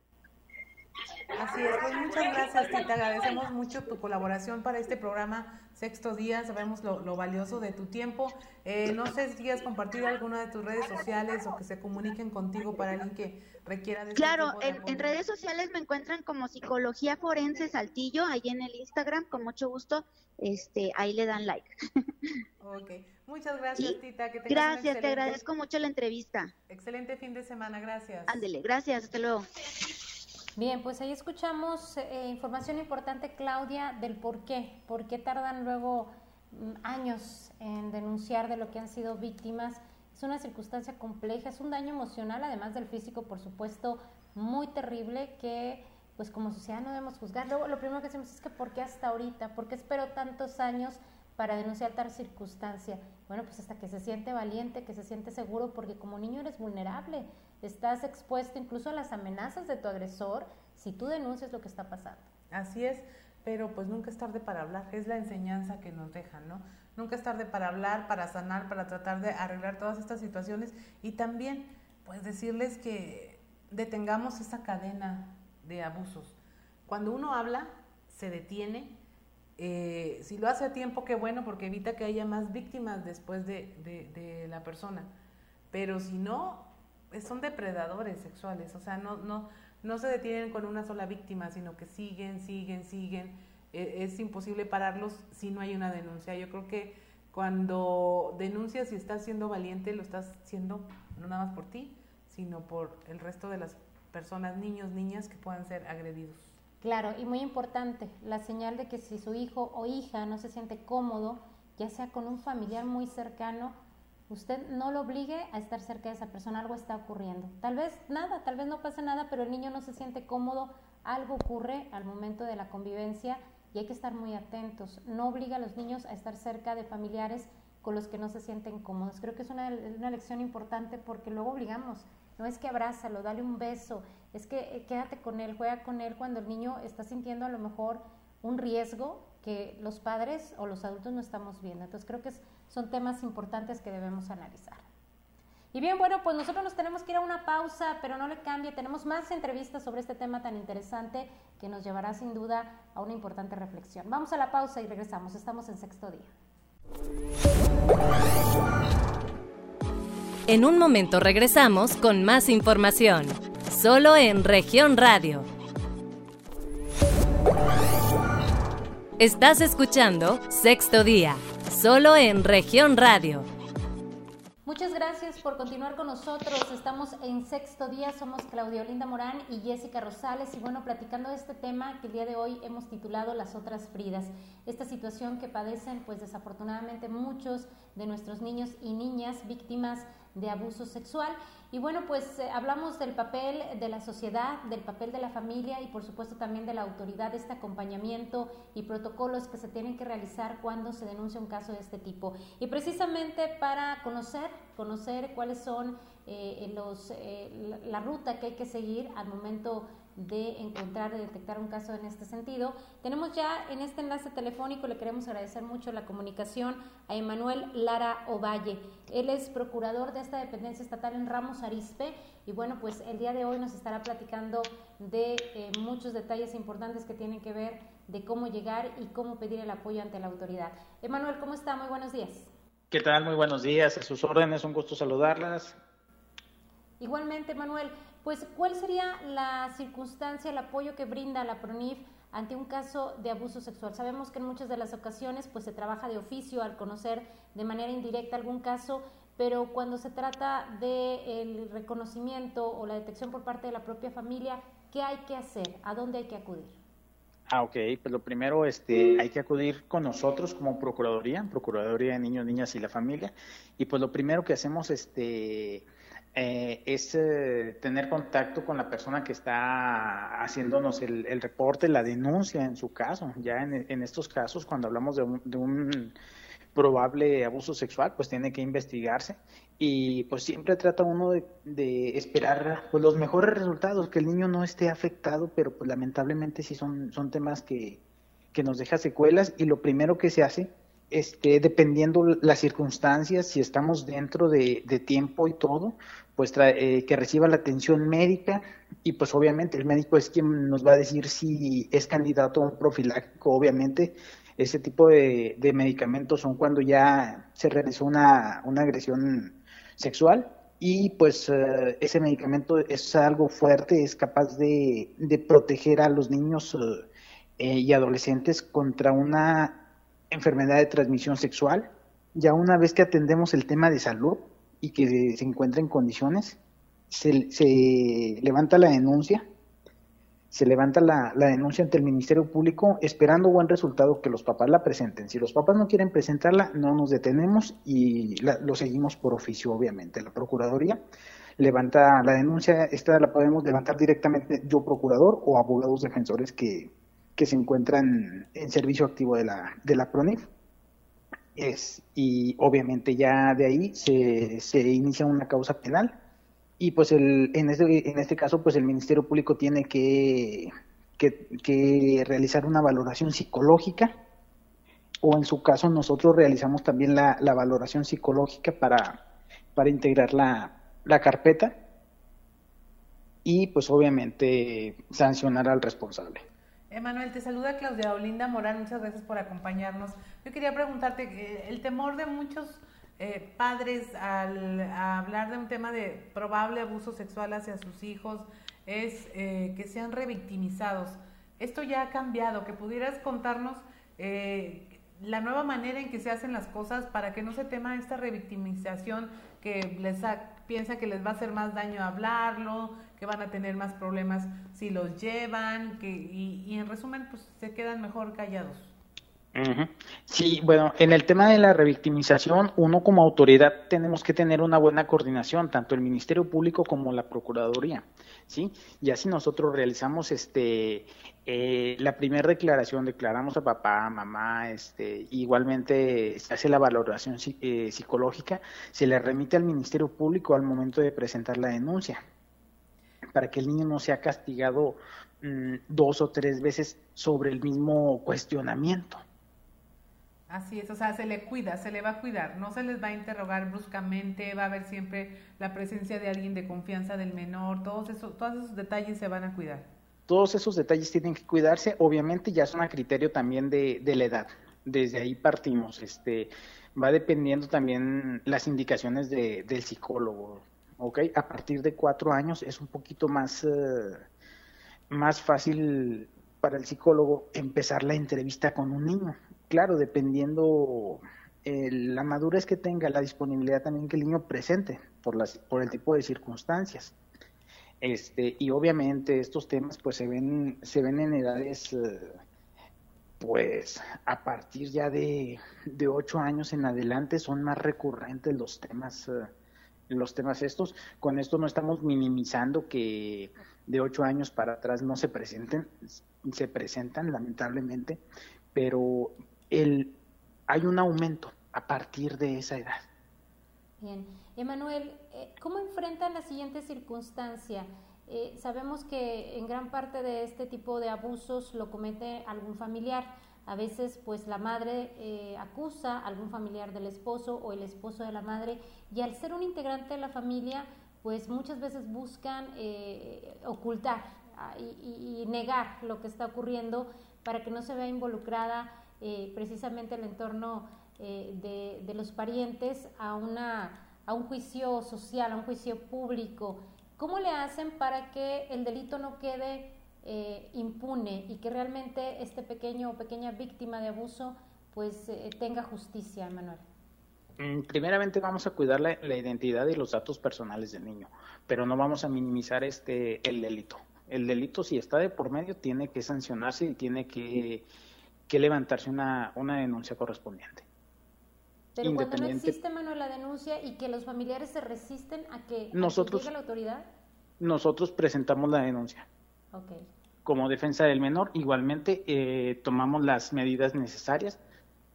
Así es, pues muchas gracias, Tita. Agradecemos mucho tu colaboración para este programa Sexto Día. Sabemos lo, valioso de tu tiempo. Eh, no sé si quieres compartir alguna de tus redes sociales o que se comuniquen contigo para alguien que requiera de este Claro, en, redes sociales me encuentran como Psicología Forense Saltillo, ahí en el Instagram, con mucho gusto. Este, ahí le dan like. Ok, muchas gracias, Tita. Que gracias, te agradezco mucho la entrevista. Excelente fin de semana, gracias. Ándele, gracias, hasta luego. Bien, pues ahí escuchamos eh, información importante, Claudia, del por qué, por qué tardan luego mm, años en denunciar de lo que han sido víctimas. Es una circunstancia compleja, es un daño emocional, además del físico, por supuesto, muy terrible que pues como sociedad no debemos juzgar. Luego lo primero que hacemos es que ¿por qué hasta ahorita? ¿Por qué espero tantos años para denunciar tal circunstancia? Bueno, pues hasta que se siente valiente, que se siente seguro, porque como niño eres vulnerable estás expuesto incluso a las amenazas de tu agresor si tú denuncias lo que está pasando. Así es, pero pues nunca es tarde para hablar, es la enseñanza que nos dejan, ¿no? Nunca es tarde para hablar, para sanar, para tratar de arreglar todas estas situaciones y también pues decirles que detengamos esa cadena de abusos. Cuando uno habla, se detiene, eh, si lo hace a tiempo, qué bueno, porque evita que haya más víctimas después de, de la persona. Pero si no, son depredadores sexuales, o sea, no, no, no se detienen con una sola víctima, sino que siguen, siguen, siguen. E, es imposible pararlos si no hay una denuncia. Yo creo que cuando denuncias y estás siendo valiente, lo estás haciendo no nada más por ti, sino por el resto de las personas, niños, niñas que puedan ser agredidos. Claro, y muy importante, la señal de que si su hijo o hija no se siente cómodo, ya sea con un familiar muy cercano, Usted no lo obligue a estar cerca de esa persona, algo está ocurriendo. Tal vez nada, tal vez no pasa nada, pero el niño no se siente cómodo, algo ocurre al momento de la convivencia y hay que estar muy atentos. No obliga a los niños a estar cerca de familiares con los que no se sienten cómodos. Creo que es una, una lección importante porque luego obligamos. No es que abrázalo, dale un beso, es que eh, quédate con él, juega con él cuando el niño está sintiendo a lo mejor un riesgo que los padres o los adultos no estamos viendo. Entonces creo que son temas importantes que debemos analizar. Y bien, bueno, pues nosotros nos tenemos que ir a una pausa, pero no le cambie, tenemos más entrevistas sobre este tema tan interesante que nos llevará sin duda a una importante reflexión. Vamos a la pausa y regresamos, estamos en sexto día. En un momento regresamos con más información, solo en región radio. Estás escuchando Sexto Día, solo en región radio. Muchas gracias por continuar con nosotros. Estamos en sexto día, somos Claudia Olinda Morán y Jessica Rosales y bueno, platicando este tema que el día de hoy hemos titulado Las otras Fridas, esta situación que padecen pues desafortunadamente muchos de nuestros niños y niñas víctimas de abuso sexual. Y bueno, pues eh, hablamos del papel de la sociedad, del papel de la familia y por supuesto también de la autoridad, este acompañamiento y protocolos que se tienen que realizar cuando se denuncia un caso de este tipo. Y precisamente para conocer, conocer cuáles son eh, los, eh, la, ruta que hay que seguir al momento de encontrar, de detectar un caso en este sentido. Tenemos ya en este enlace telefónico, le queremos agradecer mucho la comunicación a Emanuel Lara Ovalle. Él es procurador de esta dependencia estatal en Ramos Arispe y bueno, pues el día de hoy nos estará platicando de eh, muchos detalles importantes que tienen que ver de cómo llegar y cómo pedir el apoyo ante la autoridad. Emanuel, ¿cómo está? Muy buenos días. ¿Qué tal? Muy buenos días. A sus órdenes, un gusto saludarlas. Igualmente, Manuel, pues ¿cuál sería la circunstancia, el apoyo que brinda la PRONIF ante un caso de abuso sexual? Sabemos que en muchas de las ocasiones pues se trabaja de oficio al conocer de manera indirecta algún caso, pero cuando se trata del reconocimiento o la detección por parte de la propia familia, ¿qué hay que hacer? ¿A dónde hay que acudir? Ah, ok. Pues lo primero, este, hay que acudir con nosotros como Procuraduría, Procuraduría de Niños, Niñas y la Familia. Y pues lo primero que hacemos, este, eh, es eh, tener contacto con la persona que está haciéndonos el, reporte, la denuncia en su caso. Ya en, estos casos, cuando hablamos de un, probable abuso sexual, pues tiene que investigarse y pues siempre trata uno de, esperar pues, los mejores resultados, que el niño no esté afectado, pero pues lamentablemente sí son, son temas que, que nos deja secuelas y lo primero que se hace este, dependiendo las circunstancias, si estamos dentro de, tiempo y todo, pues eh, que reciba la atención médica y pues obviamente el médico es quien nos va a decir si es candidato a un profiláctico, obviamente ese tipo de, medicamentos son cuando ya se realizó una, agresión sexual y pues eh, ese medicamento es algo fuerte, es capaz de, proteger a los niños eh, y adolescentes contra una enfermedad de transmisión sexual. Ya una vez que atendemos el tema de salud y que se encuentra en condiciones, se, levanta la denuncia, se levanta la, denuncia ante el Ministerio Público esperando buen resultado que los papás la presenten. Si los papás no quieren presentarla, no nos detenemos y lo seguimos por oficio, obviamente. La Procuraduría levanta la denuncia, esta la podemos levantar directamente yo procurador o abogados defensores que, que se encuentran en servicio activo de la, de la PRONIF. Es, y obviamente ya de ahí se, se inicia una causa penal y pues el, en, este, en este caso pues el Ministerio Público tiene que, que, realizar una valoración psicológica o en su caso nosotros realizamos también la, la valoración psicológica para, para integrar la, la carpeta y pues obviamente sancionar al responsable. Emanuel, te saluda Claudia Olinda Morán, muchas gracias por acompañarnos. Yo quería preguntarte, eh, el temor de muchos eh, padres al hablar de un tema de probable abuso sexual hacia sus hijos es eh, que sean revictimizados. Esto ya ha cambiado, que pudieras contarnos la nueva manera en que se hacen las cosas para que no se tema esta revictimización que les piensa que les va a hacer más daño hablarlo, que van a tener más problemas si los llevan, que, y, en resumen, pues se quedan mejor callados. Sí, bueno, en el tema de la revictimización, uno como autoridad tenemos que tener una buena coordinación, tanto el Ministerio Público como la Procuraduría, ¿sí? Ya si nosotros realizamos este eh, la primera declaración, declaramos a papá, mamá, este, igualmente se hace la valoración eh, psicológica, se le remite al Ministerio Público al momento de presentar la denuncia. Para que el niño no sea castigado mm, dos o tres veces sobre el mismo cuestionamiento. Así es, o sea, se le cuida, se le va a cuidar, no se les va a interrogar bruscamente, va a haber siempre la presencia de alguien de confianza del menor, todos esos, todos esos detalles se van a cuidar. Todos esos detalles tienen que cuidarse, obviamente ya son a criterio también de, de la edad, desde ahí partimos, este, va dependiendo también las indicaciones de, del psicólogo, ¿ok? A partir de cuatro años es un poquito más, eh, más fácil para el psicólogo empezar la entrevista con un niño, claro, dependiendo eh, la madurez que tenga, la disponibilidad también que el niño presente por, las, por el tipo de circunstancias. Este, y obviamente estos temas pues se ven, se ven en edades eh, pues a partir ya de, de ocho años en adelante son más recurrentes los temas eh, los temas estos. Con esto no estamos minimizando que de ocho años para atrás no se presenten, se presentan lamentablemente, pero el, hay un aumento a partir de esa edad. Bien, Emanuel, eh, ¿cómo enfrentan la siguiente circunstancia? Eh, sabemos que en gran parte de este tipo de abusos lo comete algún familiar. A veces, pues la madre eh, acusa a algún familiar del esposo o el esposo de la madre, y al ser un integrante de la familia, pues muchas veces buscan ocultar ah, y, y, negar lo que está ocurriendo para que no se vea involucrada eh, precisamente el entorno eh, de, de, los parientes a, una, a un juicio social, a un juicio público. ¿Cómo le hacen para que el delito no quede eh, impune y que realmente este pequeño o pequeña víctima de abuso pues tenga justicia, Manuel? Mm, primeramente vamos a cuidar la, la, identidad y los datos personales del niño, pero no vamos a minimizar este el delito. El delito si está de por medio tiene que sancionarse y tiene que que levantarse una, una denuncia correspondiente. Pero cuando no existe, Manuel, la denuncia y que los familiares se resisten a que, nosotros, llegue la autoridad. Nosotros presentamos la denuncia. Okay. Como defensa del menor, igualmente eh, tomamos las medidas necesarias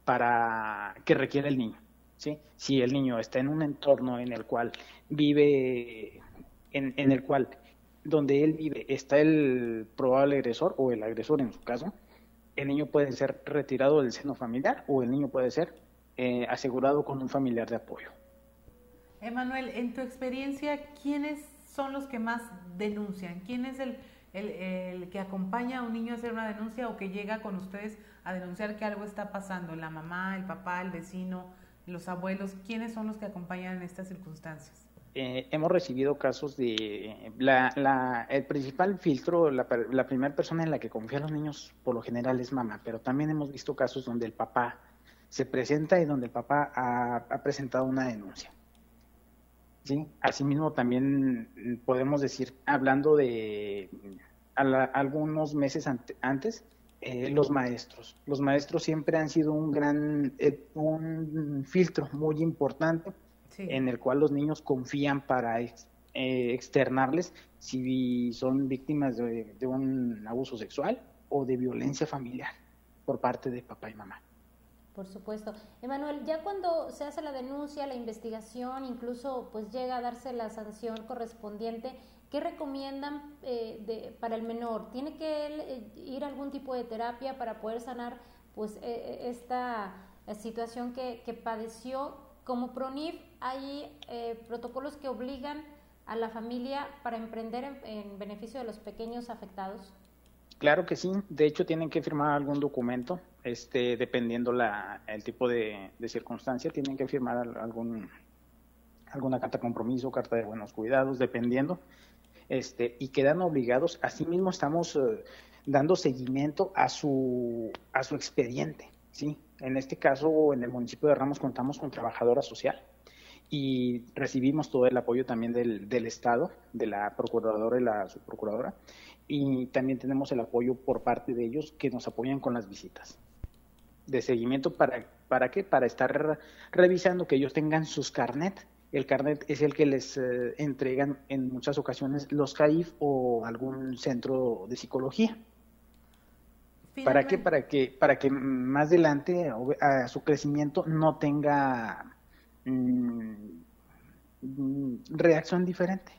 para que requiere el niño. ¿sí? Si el niño está en un entorno en el cual vive, en, en el cual donde él vive está el probable agresor o el agresor en su caso, el niño puede ser retirado del seno familiar o el niño puede ser eh, asegurado con un familiar de apoyo. Emanuel, en tu experiencia, ¿quiénes son los que más denuncian? ¿Quién es el, el, que acompaña a un niño a hacer una denuncia o que llega con ustedes a denunciar que algo está pasando? ¿La mamá, el papá, el vecino, los abuelos? ¿Quiénes son los que acompañan en estas circunstancias? eh, hemos recibido casos de la, la, el principal filtro, la, la primera persona en la que confían los niños por lo general es mamá, pero también hemos visto casos donde el papá se presenta y donde el papá ha, ha presentado una denuncia. ¿Sí? Asimismo, también podemos decir, hablando de a la, algunos meses ante, antes, eh, los maestros. Los maestros siempre han sido un gran, eh, un filtro muy importante sí. en el cual los niños confían para ex, eh, externarles si son víctimas de, de, un abuso sexual o de violencia familiar por parte de papá y mamá. Por supuesto. Emanuel, ya cuando se hace la denuncia, la investigación, incluso pues llega a darse la sanción correspondiente, ¿qué recomiendan eh, de, para el menor? ¿Tiene que él, eh, ir a algún tipo de terapia para poder sanar pues eh, esta situación que, que padeció? Como PRONIF hay eh, protocolos que obligan a la familia para emprender en, en, beneficio de los pequeños afectados. Claro que sí, de hecho tienen que firmar algún documento, este, dependiendo la, el tipo de, de circunstancia, tienen que firmar algún, alguna carta de compromiso, carta de buenos cuidados, dependiendo, este, y quedan obligados, asimismo estamos eh, dando seguimiento a su, a su expediente, ¿sí? En este caso, en el municipio de Ramos contamos con trabajadora social y recibimos todo el apoyo también del, del Estado, de la Procuradora y la Subprocuradora, y también tenemos el apoyo por parte de ellos que nos apoyan con las visitas de seguimiento para, ¿para qué? Para estar revisando que ellos tengan sus carnet. El carnet es el que les eh, entregan en muchas ocasiones los CAIF o algún centro de psicología. ¿Para qué? Para que, para que más adelante a su crecimiento no tenga mmm, reacción diferente.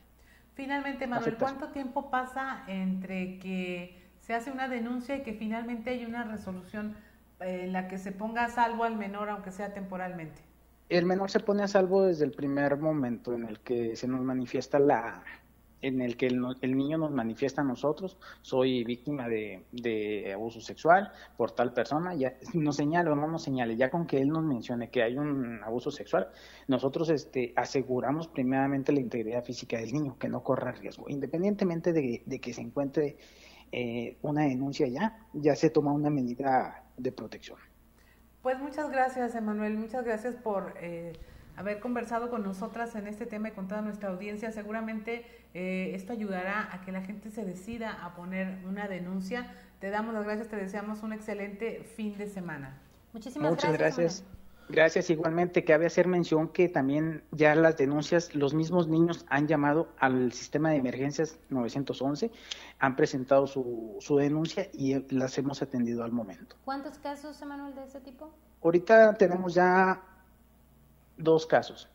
Finalmente, Manuel, ¿cuánto tiempo pasa entre que se hace una denuncia y que finalmente hay una resolución eh, en la que se ponga a salvo al menor, aunque sea temporalmente? El menor se pone a salvo desde el primer momento en el que se nos manifiesta la, en el que el, niño nos manifiesta a nosotros, soy víctima de, abuso sexual por tal persona, ya nos señale o no nos señale, ya con que él nos mencione que hay un abuso sexual, nosotros este, aseguramos primeramente la integridad física del niño, que no corra riesgo, independientemente de, que se encuentre eh, una denuncia ya, ya se toma una medida de protección. Pues muchas gracias, Emanuel, muchas gracias por... Eh, haber conversado con nosotras en este tema y con toda nuestra audiencia. Seguramente eh, esto ayudará a que la gente se decida a poner una denuncia. Te damos las gracias, te deseamos un excelente fin de semana. Muchísimas Muchas gracias. Gracias. Igualmente, cabe hacer mención que también ya las denuncias, los mismos niños han llamado al sistema de emergencias 911, han presentado su, su denuncia y las hemos atendido al momento. ¿Cuántos casos, Emanuel, de ese tipo? Ahorita tenemos ya dos casos.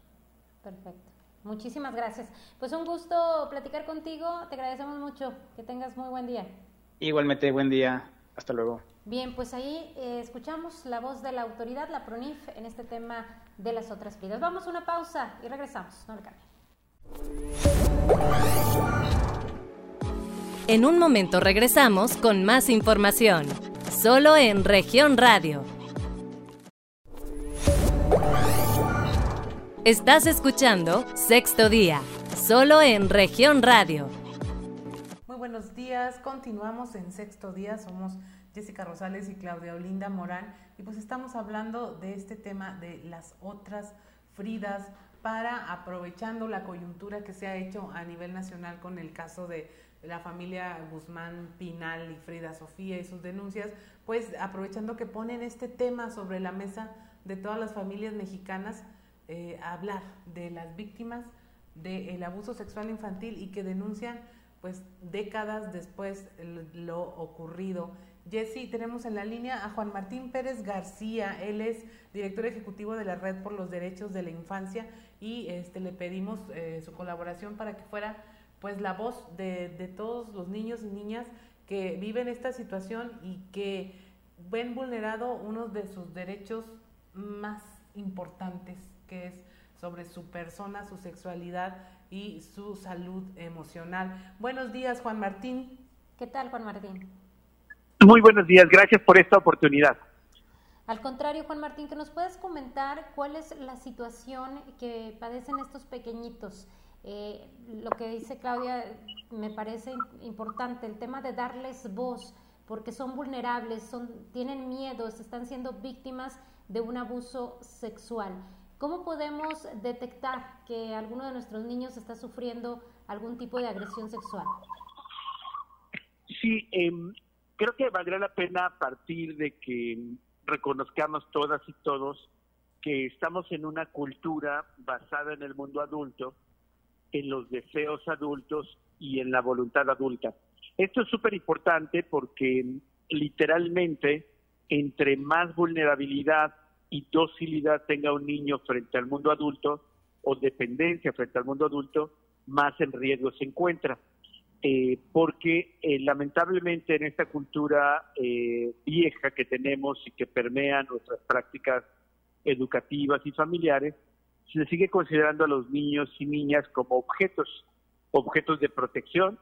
Perfecto. Muchísimas gracias. Pues un gusto platicar contigo. Te agradecemos mucho. Que tengas muy buen día. Igualmente, buen día. Hasta luego. Bien, pues ahí eh, escuchamos la voz de la autoridad, la PRONIF, en este tema de las otras vidas. Vamos a una pausa y regresamos. No le cambien. En un momento regresamos con más información, solo en región radio Estás escuchando Sexto Día, solo en región radio. Muy buenos días, continuamos en Sexto Día, somos Jessica Rosales y Claudia Olinda Morán y pues estamos hablando de este tema de las otras Fridas para aprovechando la coyuntura que se ha hecho a nivel nacional con el caso de la familia Guzmán Pinal y Frida Sofía y sus denuncias, pues aprovechando que ponen este tema sobre la mesa de todas las familias mexicanas, eh, hablar de las víctimas del abuso sexual infantil y que denuncian pues décadas después lo ocurrido. Jessy, tenemos en la línea a Juan Martín Pérez García, él es director ejecutivo de la Red por los Derechos de la Infancia y este, le pedimos eh, su colaboración para que fuera pues la voz de, de todos los niños y niñas que viven esta situación y que ven vulnerado uno de sus derechos más importantes que es sobre su persona, su sexualidad y su salud emocional. Buenos días, Juan Martín. ¿Qué tal, Juan Martín? Muy buenos días, gracias por esta oportunidad. Al contrario, Juan Martín, que nos puedes comentar cuál es la situación que padecen estos pequeñitos. Eh, lo que dice Claudia me parece importante, el tema de darles voz, porque son vulnerables, son, tienen miedos, están siendo víctimas de un abuso sexual. ¿Cómo podemos detectar que alguno de nuestros niños está sufriendo algún tipo de agresión sexual? Sí, em, creo que valdría la pena partir de que reconozcamos todas y todos que estamos en una cultura basada en el mundo adulto, en los deseos adultos y en la voluntad adulta. Esto es súper importante porque literalmente entre más vulnerabilidad y docilidad tenga un niño frente al mundo adulto o dependencia frente al mundo adulto, más en riesgo se encuentra. Eh, porque eh, lamentablemente en esta cultura eh, vieja que tenemos y que permea nuestras prácticas educativas y familiares, se sigue considerando a los niños y niñas como objetos, objetos de protección,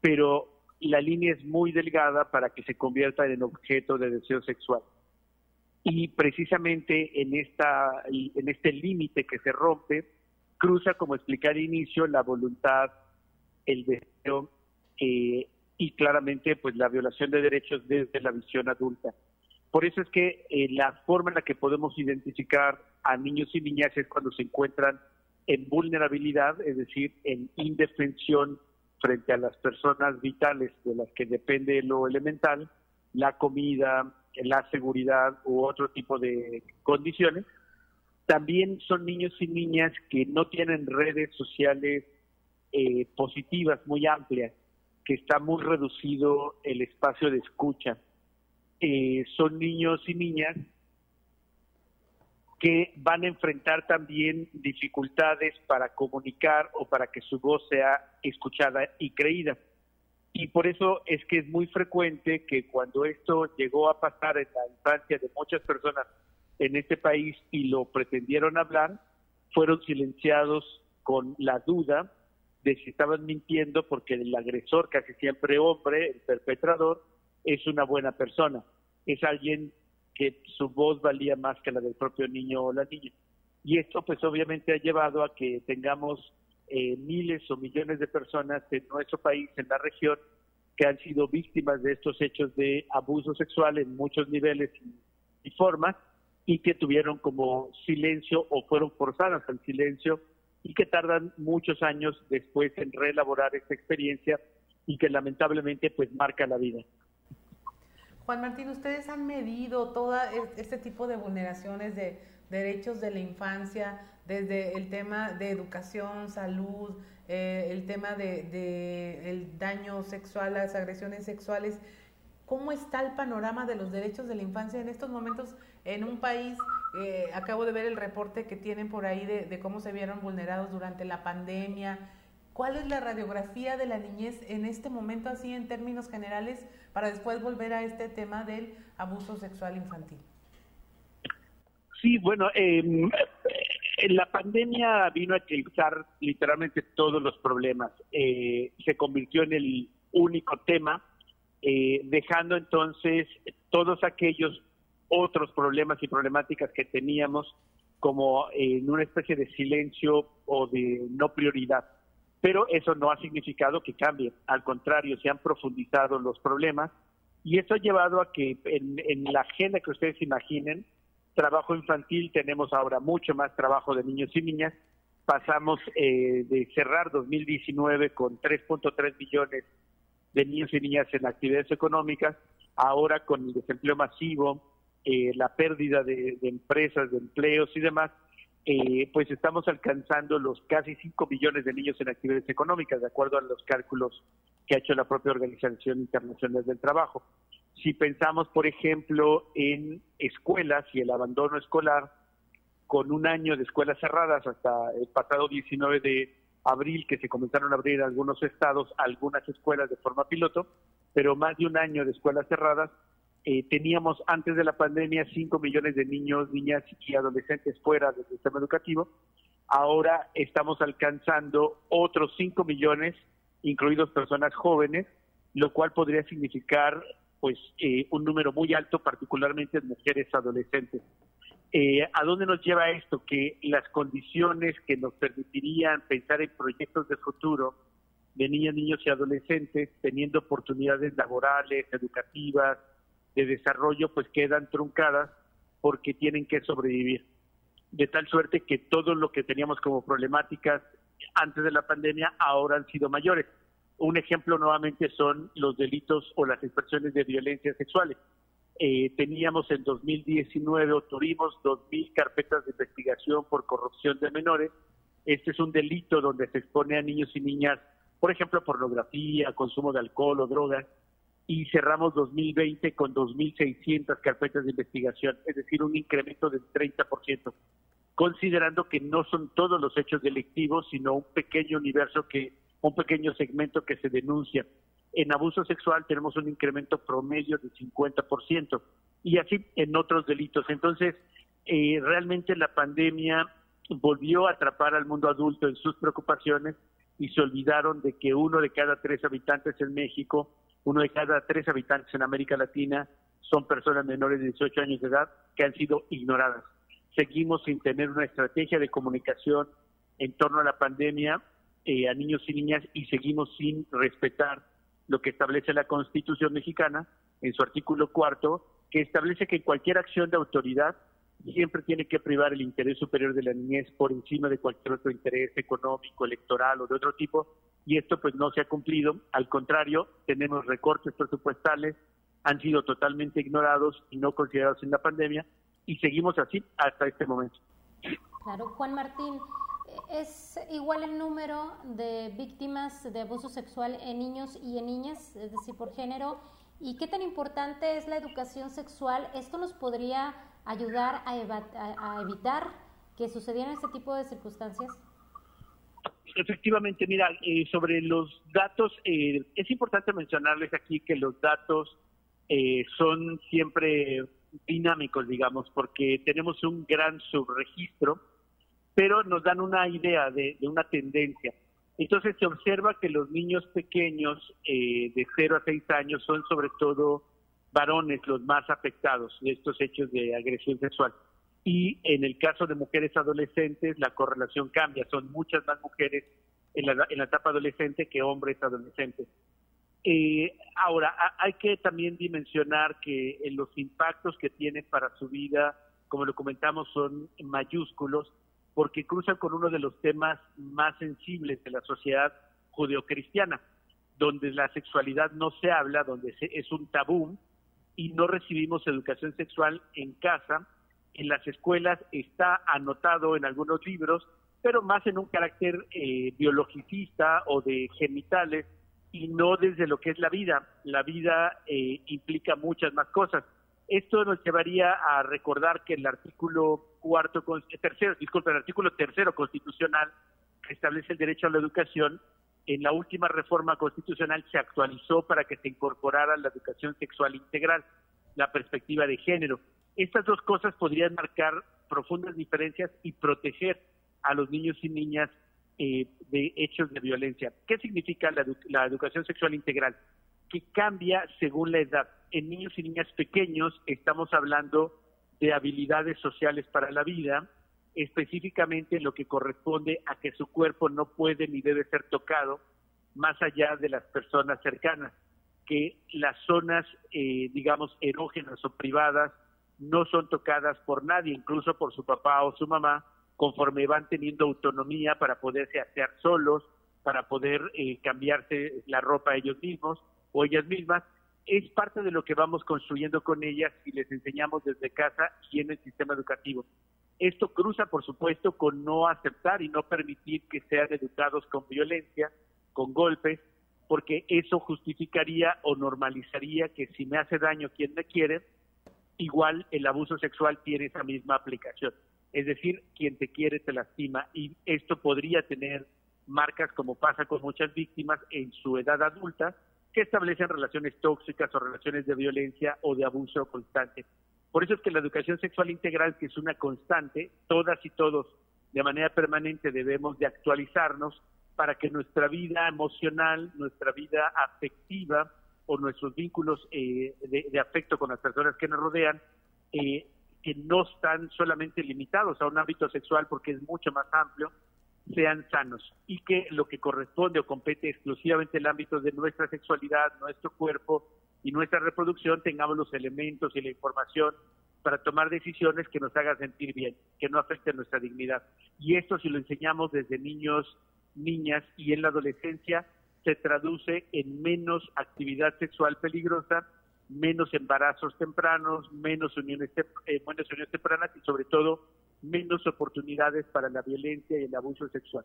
pero la línea es muy delgada para que se conviertan en objeto de deseo sexual. Y precisamente en esta en este límite que se rompe cruza como explicar al inicio la voluntad el deseo eh, y claramente pues la violación de derechos desde la visión adulta por eso es que eh, la forma en la que podemos identificar a niños y niñas es cuando se encuentran en vulnerabilidad es decir en indefensión frente a las personas vitales de las que depende lo elemental la comida la seguridad u otro tipo de condiciones. También son niños y niñas que no tienen redes sociales eh, positivas muy amplias, que está muy reducido el espacio de escucha. Eh, son niños y niñas que van a enfrentar también dificultades para comunicar o para que su voz sea escuchada y creída. Y por eso es que es muy frecuente que cuando esto llegó a pasar en la infancia de muchas personas en este país y lo pretendieron hablar, fueron silenciados con la duda de si estaban mintiendo porque el agresor, casi siempre hombre, el perpetrador, es una buena persona, es alguien que su voz valía más que la del propio niño o la niña. Y esto pues obviamente ha llevado a que tengamos eh, miles o millones de personas en nuestro país, en la región, que han sido víctimas de estos hechos de abuso sexual en muchos niveles y formas, y que tuvieron como silencio o fueron forzadas al silencio y que tardan muchos años después en reelaborar esta experiencia y que lamentablemente pues marca la vida. Juan Martín, ustedes han medido todo este tipo de vulneraciones de derechos de la infancia, desde el tema de educación, salud, eh, el tema de, de, el daño sexual, las agresiones sexuales. ¿Cómo está el panorama de los derechos de la infancia en estos momentos en un país? Eh, acabo de ver el reporte que tienen por ahí de, cómo se vieron vulnerados durante la pandemia. ¿Cuál es la radiografía de la niñez en este momento, así en términos generales? para después volver a este tema del abuso sexual infantil. Sí, bueno, eh, la pandemia vino a eclipsar literalmente todos los problemas. Eh, se convirtió en el único tema, eh, dejando entonces todos aquellos otros problemas y problemáticas que teníamos como en una especie de silencio o de no prioridad. Pero eso no ha significado que cambie, al contrario, se han profundizado los problemas y eso ha llevado a que en, la agenda que ustedes imaginen, trabajo infantil, tenemos ahora mucho más trabajo de niños y niñas, pasamos eh, de cerrar 2019 con 3.3 millones de niños y niñas en actividades económicas, ahora con el desempleo masivo, eh, la pérdida de empresas, de empleos y demás, eh, pues estamos alcanzando los casi 5 millones de niños en actividades económicas, de acuerdo a los cálculos que ha hecho la propia Organización Internacional del Trabajo. Si pensamos, por ejemplo, en escuelas y el abandono escolar, con un año de escuelas cerradas hasta el pasado 19 de abril, que se comenzaron a abrir algunos estados, algunas escuelas de forma piloto, pero más de un año de escuelas cerradas, eh, teníamos antes de la pandemia 5 millones de niños, niñas y adolescentes fuera del sistema educativo. Ahora estamos alcanzando otros 5 millones, incluidos personas jóvenes, lo cual podría significar pues eh, un número muy alto, particularmente de mujeres adolescentes. Eh, ¿A dónde nos lleva esto? Que las condiciones que nos permitirían pensar en proyectos de futuro de niñas, niños y adolescentes, teniendo oportunidades laborales, educativas, de desarrollo pues quedan truncadas porque tienen que sobrevivir. De tal suerte que todo lo que teníamos como problemáticas antes de la pandemia ahora han sido mayores. Un ejemplo nuevamente son los delitos o las expresiones de violencia sexuales. Eh, teníamos en 2019 o tuvimos 2.000 carpetas de investigación por corrupción de menores. Este es un delito donde se expone a niños y niñas, por ejemplo, pornografía, consumo de alcohol o drogas, y cerramos 2020 con 2.600 carpetas de investigación, es decir, un incremento del 30%, considerando que no son todos los hechos delictivos, sino un pequeño universo que, un pequeño segmento que se denuncia. En abuso sexual tenemos un incremento promedio del 50% y así en otros delitos. Entonces, eh, realmente la pandemia volvió a atrapar al mundo adulto en sus preocupaciones y se olvidaron de que uno de cada tres habitantes en México uno de cada tres habitantes en América Latina son personas menores de 18 años de edad que han sido ignoradas. Seguimos sin tener una estrategia de comunicación en torno a la pandemia eh, a niños y niñas y seguimos sin respetar lo que establece la Constitución mexicana en su artículo cuarto, que establece que cualquier acción de autoridad siempre tiene que privar el interés superior de la niñez por encima de cualquier otro interés económico, electoral o de otro tipo, y esto pues no se ha cumplido, al contrario, tenemos recortes presupuestales, han sido totalmente ignorados y no considerados en la pandemia, y seguimos así hasta este momento. Claro, Juan Martín, ¿es igual el número de víctimas de abuso sexual en niños y en niñas, es decir, por género? ¿Y qué tan importante es la educación sexual? ¿Esto nos podría ayudar a, a evitar que sucedieran este tipo de circunstancias? Efectivamente, mira, eh, sobre los datos, eh, es importante mencionarles aquí que los datos eh, son siempre dinámicos, digamos, porque tenemos un gran subregistro, pero nos dan una idea de, una tendencia. Entonces se observa que los niños pequeños de 0 a 6 años son sobre todo varones los más afectados de estos hechos de agresión sexual y en el caso de mujeres adolescentes la correlación cambia, son muchas más mujeres en la, en la etapa adolescente que hombres adolescentes. Eh, ahora, hay que también dimensionar que en los impactos que tiene para su vida, como lo comentamos, son mayúsculos, porque cruzan con uno de los temas más sensibles de la sociedad judeocristiana, donde la sexualidad no se habla, donde es un tabú y no recibimos educación sexual en casa, en las escuelas está anotado en algunos libros, pero más en un carácter eh, biologicista o de genitales y no desde lo que es la vida. La vida eh, implica muchas más cosas. Esto nos llevaría a recordar que el artículo cuarto, tercero, disculpe, el artículo tercero constitucional que establece el derecho a la educación, en la última reforma constitucional se actualizó para que se incorporara la educación sexual integral, la perspectiva de género. Estas dos cosas podrían marcar profundas diferencias y proteger a los niños y niñas eh, de hechos de violencia. ¿Qué significa la, educación sexual integral? Que cambia según la edad. En niños y niñas pequeños estamos hablando de habilidades sociales para la vida, específicamente lo que corresponde a que su cuerpo no puede ni debe ser tocado más allá de las personas cercanas, que las zonas, eh, digamos, erógenas o privadas no son tocadas por nadie, incluso por su papá o su mamá, conforme van teniendo autonomía para poderse hacer solos, para poder eh, cambiarse la ropa ellos mismos o ellas mismas. Es parte de lo que vamos construyendo con ellas y les enseñamos desde casa y en el sistema educativo. Esto cruza, por supuesto, con no aceptar y no permitir que sean educados con violencia, con golpes, porque eso justificaría o normalizaría que si me hace daño quien me quiere, igual el abuso sexual tiene esa misma aplicación. Es decir, quien te quiere te lastima y esto podría tener marcas como pasa con muchas víctimas en su edad adulta que establecen relaciones tóxicas o relaciones de violencia o de abuso constante. Por eso es que la educación sexual integral, que es una constante, todas y todos de manera permanente debemos de actualizarnos para que nuestra vida emocional, nuestra vida afectiva, o nuestros vínculos eh, de, afecto con las personas que nos rodean, eh, que no están solamente limitados a un ámbito sexual porque es mucho más amplio, sean sanos y que lo que corresponde o compete exclusivamente el ámbito de nuestra sexualidad, nuestro cuerpo y nuestra reproducción, tengamos los elementos y la información para tomar decisiones que nos hagan sentir bien, que no afecten nuestra dignidad. Y esto si lo enseñamos desde niños, niñas y en la adolescencia, se traduce en menos actividad sexual peligrosa, menos embarazos tempranos, menos uniones, eh, menos uniones tempranas y sobre todo menos oportunidades para la violencia y el abuso sexual.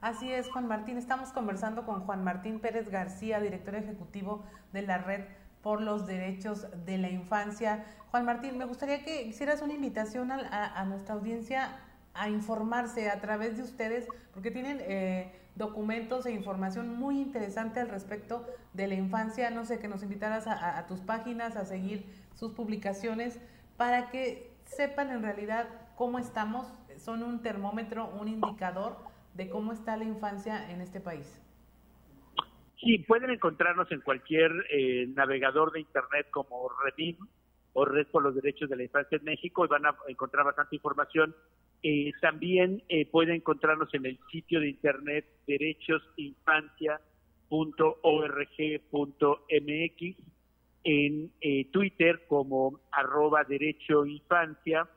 Así es, Juan Martín. Estamos conversando con Juan Martín Pérez García, director ejecutivo de la Red por los Derechos de la Infancia. Juan Martín, me gustaría que hicieras una invitación a, nuestra audiencia a informarse a través de ustedes, porque tienen eh, documentos e información muy interesante al respecto de la infancia. No sé, que nos invitaras a, tus páginas, a seguir sus publicaciones, para que sepan en realidad cómo estamos. Son un termómetro, un indicador de cómo está la infancia en este país. Sí, pueden encontrarnos en cualquier eh, navegador de Internet como Redim o Red por los Derechos de la Infancia en México y van a encontrar bastante información eh, también eh, puede encontrarnos en el sitio de internet derechosinfancia.org.mx, en eh, Twitter como arroba derecho infancia,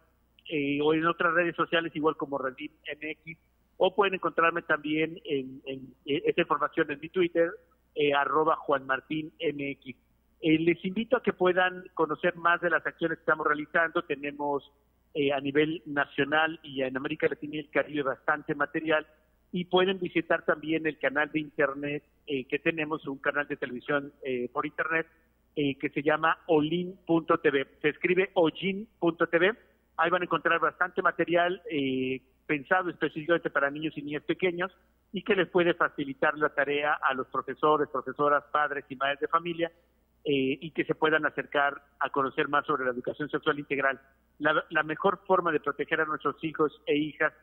o en otras redes sociales igual como Redim MX, o pueden encontrarme también en, en esta información en mi Twitter, arroba. Les invito a que puedan conocer más de las acciones que estamos realizando. Tenemos eh, a nivel nacional y en América Latina y el Caribe bastante material y pueden visitar también el canal de internet eh, que tenemos, un canal de televisión eh, por internet eh, que se llama olin.tv. Se escribe olin.tv. Ahí van a encontrar bastante material eh, pensado específicamente para niños y niñas pequeños y que les puede facilitar la tarea a los profesores, profesoras, padres y madres de familia eh, y que se puedan acercar a conocer más sobre la educación sexual integral. La, la mejor forma de proteger a nuestros hijos e hijas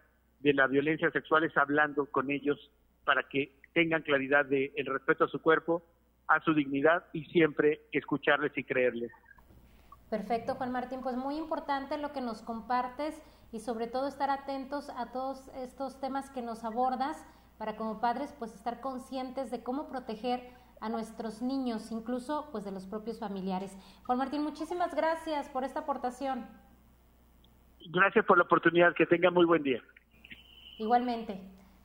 de la violencia sexual es hablando con ellos para que tengan claridad de el respeto a su cuerpo, a su dignidad y siempre escucharles y creerles. Perfecto, Juan Martín, pues muy importante lo que nos compartes y sobre todo estar atentos a todos estos temas que nos abordas para como padres pues estar conscientes de cómo proteger a nuestros niños, incluso pues de los propios familiares. Juan Martín, muchísimas gracias por esta aportación. Gracias por la oportunidad, que tenga muy buen día. Igualmente.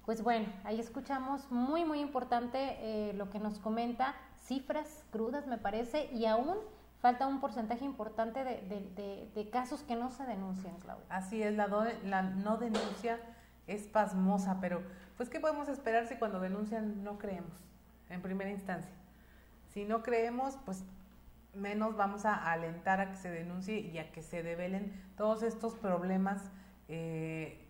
Pues bueno, ahí escuchamos muy, muy importante eh, lo que nos comenta, cifras crudas me parece, y aún falta un porcentaje importante de, casos que no se denuncian, Claudia. Así es, la, la no denuncia es pasmosa, pero pues ¿qué podemos esperar si cuando denuncian no creemos en primera instancia? Si no creemos, pues menos vamos a alentar a que se denuncie y a que se develen todos estos problemas eh,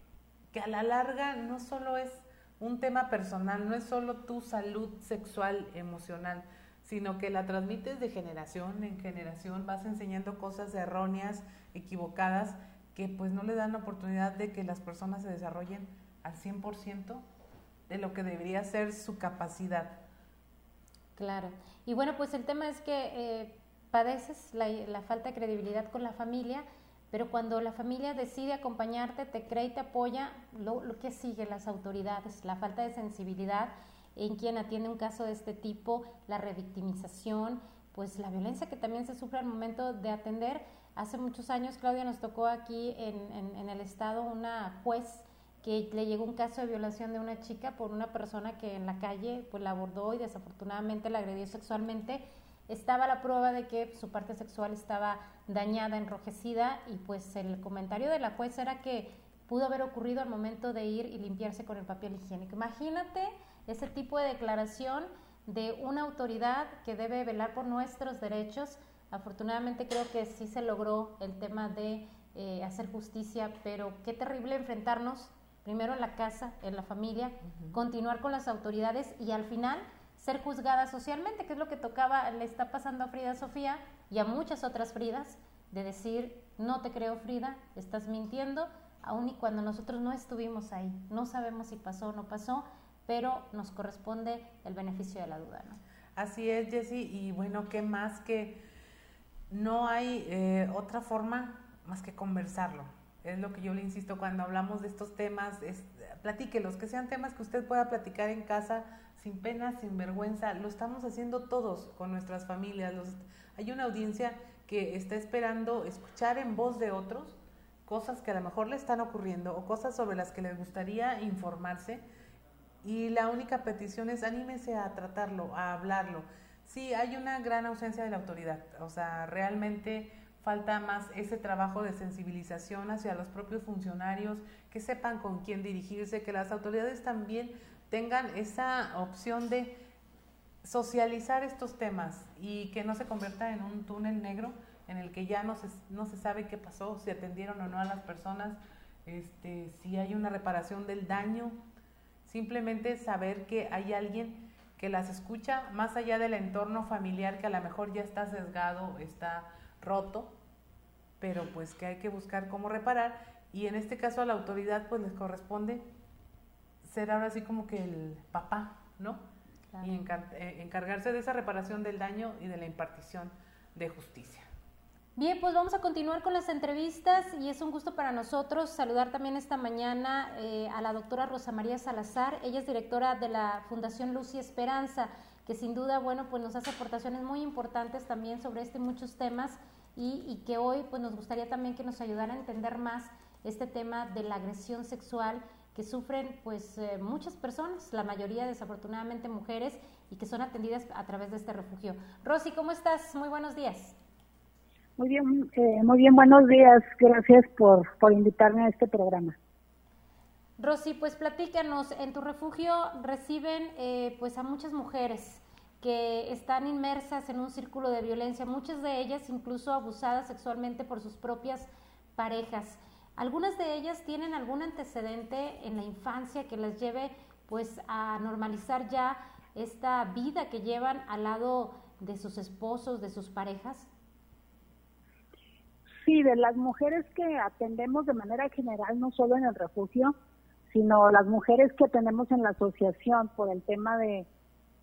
que a la larga no solo es un tema personal, no es solo tu salud sexual, emocional, sino que la transmites de generación en generación, vas enseñando cosas erróneas, equivocadas, que pues no le dan la oportunidad de que las personas se desarrollen al 100% de lo que debería ser su capacidad. Claro. Y bueno, pues el tema es que eh, padeces la, falta de credibilidad con la familia, pero cuando la familia decide acompañarte, te cree y te apoya, lo, que sigue las autoridades, la falta de sensibilidad en quien atiende un caso de este tipo, la revictimización, pues la violencia que también se sufre al momento de atender. Hace muchos años, Claudia, nos tocó aquí en, en el estado una juez que le llegó un caso de violación de una chica por una persona que en la calle pues la abordó y desafortunadamente la agredió sexualmente estaba la prueba de que su parte sexual estaba dañada, enrojecida y pues el comentario de la juez era que pudo haber ocurrido al momento de ir y limpiarse con el papel higiénico. Imagínate ese tipo de declaración de una autoridad que debe velar por nuestros derechos. Afortunadamente creo que sí se logró el tema de eh, hacer justicia, pero qué terrible enfrentarnos primero en la casa, en la familia, continuar con las autoridades y al final ser juzgada socialmente, que es lo que tocaba, le está pasando a Frida Sofía y a muchas otras Fridas, de decir, no te creo Frida, estás mintiendo, aun y cuando nosotros no estuvimos ahí, no sabemos si pasó o no pasó, pero nos corresponde el beneficio de la duda. ¿no? Así es, Jessy, y bueno, ¿qué más que no hay eh, otra forma más que conversarlo? Es lo que yo le insisto cuando hablamos de estos temas, es, platíquelos, que sean temas que usted pueda platicar en casa sin pena, sin vergüenza. Lo estamos haciendo todos con nuestras familias. hay una audiencia que está esperando escuchar en voz de otros cosas que a lo mejor le están ocurriendo o cosas sobre las que les gustaría informarse. Y la única petición es anímese a tratarlo, a hablarlo. Sí, hay una gran ausencia de la autoridad. O sea, realmente falta más ese trabajo de sensibilización hacia los propios funcionarios, que sepan con quién dirigirse, que las autoridades también tengan esa opción de socializar estos temas y que no se convierta en un túnel negro en el que ya no se, no se sabe qué pasó, si atendieron o no a las personas, este, si hay una reparación del daño, simplemente saber que hay alguien que las escucha más allá del entorno familiar que a lo mejor ya está sesgado, está roto, pero pues que hay que buscar cómo reparar y en este caso a la autoridad pues les corresponde ser ahora así como que el papá, ¿no? Y eh, encargarse de esa reparación del daño y de la impartición de justicia. Bien, pues vamos a continuar con las entrevistas y es un gusto para nosotros saludar también esta mañana eh, a la doctora Rosa María Salazar. Ella es directora de la Fundación Luz y Esperanza, que sin duda, bueno, pues nos hace aportaciones muy importantes también sobre este y muchos temas y, y que hoy pues nos gustaría también que nos ayudara a entender más este tema de la agresión sexual que sufren pues eh, muchas personas, la mayoría desafortunadamente mujeres y que son atendidas a través de este refugio. Rosy, ¿cómo estás? Muy buenos días. Muy bien, eh, muy bien, buenos días. Gracias por, por invitarme a este programa. Rosy, pues platícanos, en tu refugio reciben eh, pues a muchas mujeres que están inmersas en un círculo de violencia, muchas de ellas incluso abusadas sexualmente por sus propias parejas. Algunas de ellas tienen algún antecedente en la infancia que las lleve pues a normalizar ya esta vida que llevan al lado de sus esposos, de sus parejas. Sí, de las mujeres que atendemos de manera general, no solo en el refugio, sino las mujeres que tenemos en la asociación por el tema de,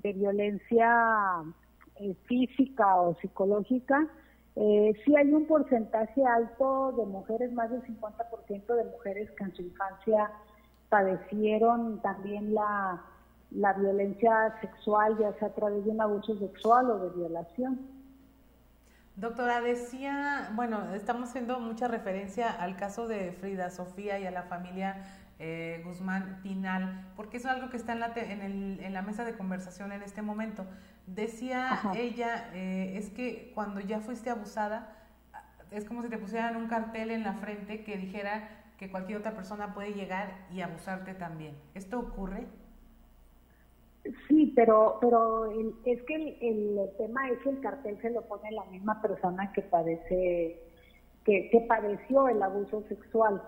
violencia eh, física o psicológica, eh, sí hay un porcentaje alto de mujeres, más del 50% de mujeres que en su infancia padecieron también la, la violencia sexual, ya sea a través de un abuso sexual o de violación. Doctora, decía, bueno, estamos haciendo mucha referencia al caso de Frida Sofía y a la familia eh, Guzmán Pinal, porque es algo que está en la, en, el, en la mesa de conversación en este momento. Decía ella, eh, es que cuando ya fuiste abusada, es como si te pusieran un cartel en la frente que dijera que cualquier otra persona puede llegar y abusarte también. ¿Esto ocurre? Sí, pero pero es que el, el, tema es que el cartel se lo pone la misma persona que padece que, padeció el abuso sexual.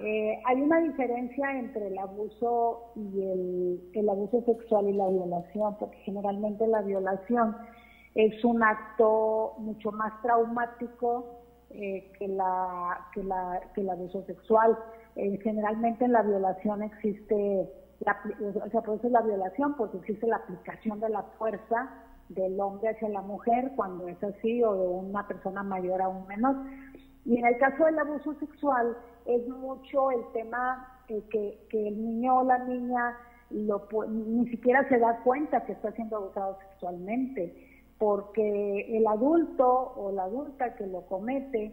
Eh, hay una diferencia entre el abuso y el, el, abuso sexual y la violación, porque generalmente la violación es un acto mucho más traumático eh, que, la, que, la, que el abuso sexual. Eh, generalmente en la violación existe, la, o sea, es la violación, porque existe la aplicación de la fuerza del hombre hacia la mujer cuando es así o de una persona mayor a un menor. Y en el caso del abuso sexual es mucho el tema que, que, el niño o la niña lo, ni siquiera se da cuenta que está siendo abusado sexualmente, porque el adulto o la adulta que lo comete,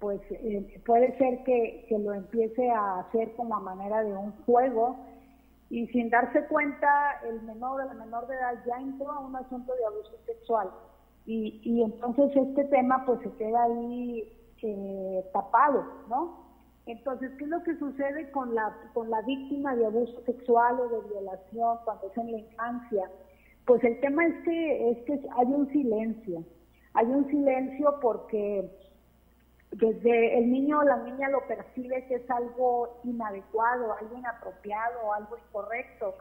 pues eh, puede ser que, que lo empiece a hacer como a manera de un juego y sin darse cuenta el menor o la menor de edad ya entró a un asunto de abuso sexual. Y, y entonces este tema pues se queda ahí eh, tapado, ¿no? Entonces, ¿qué es lo que sucede con la, con la víctima de abuso sexual o de violación cuando es en la infancia? Pues el tema es que, es que hay un silencio, hay un silencio porque desde el niño o la niña lo percibe que es algo inadecuado, algo inapropiado, algo incorrecto.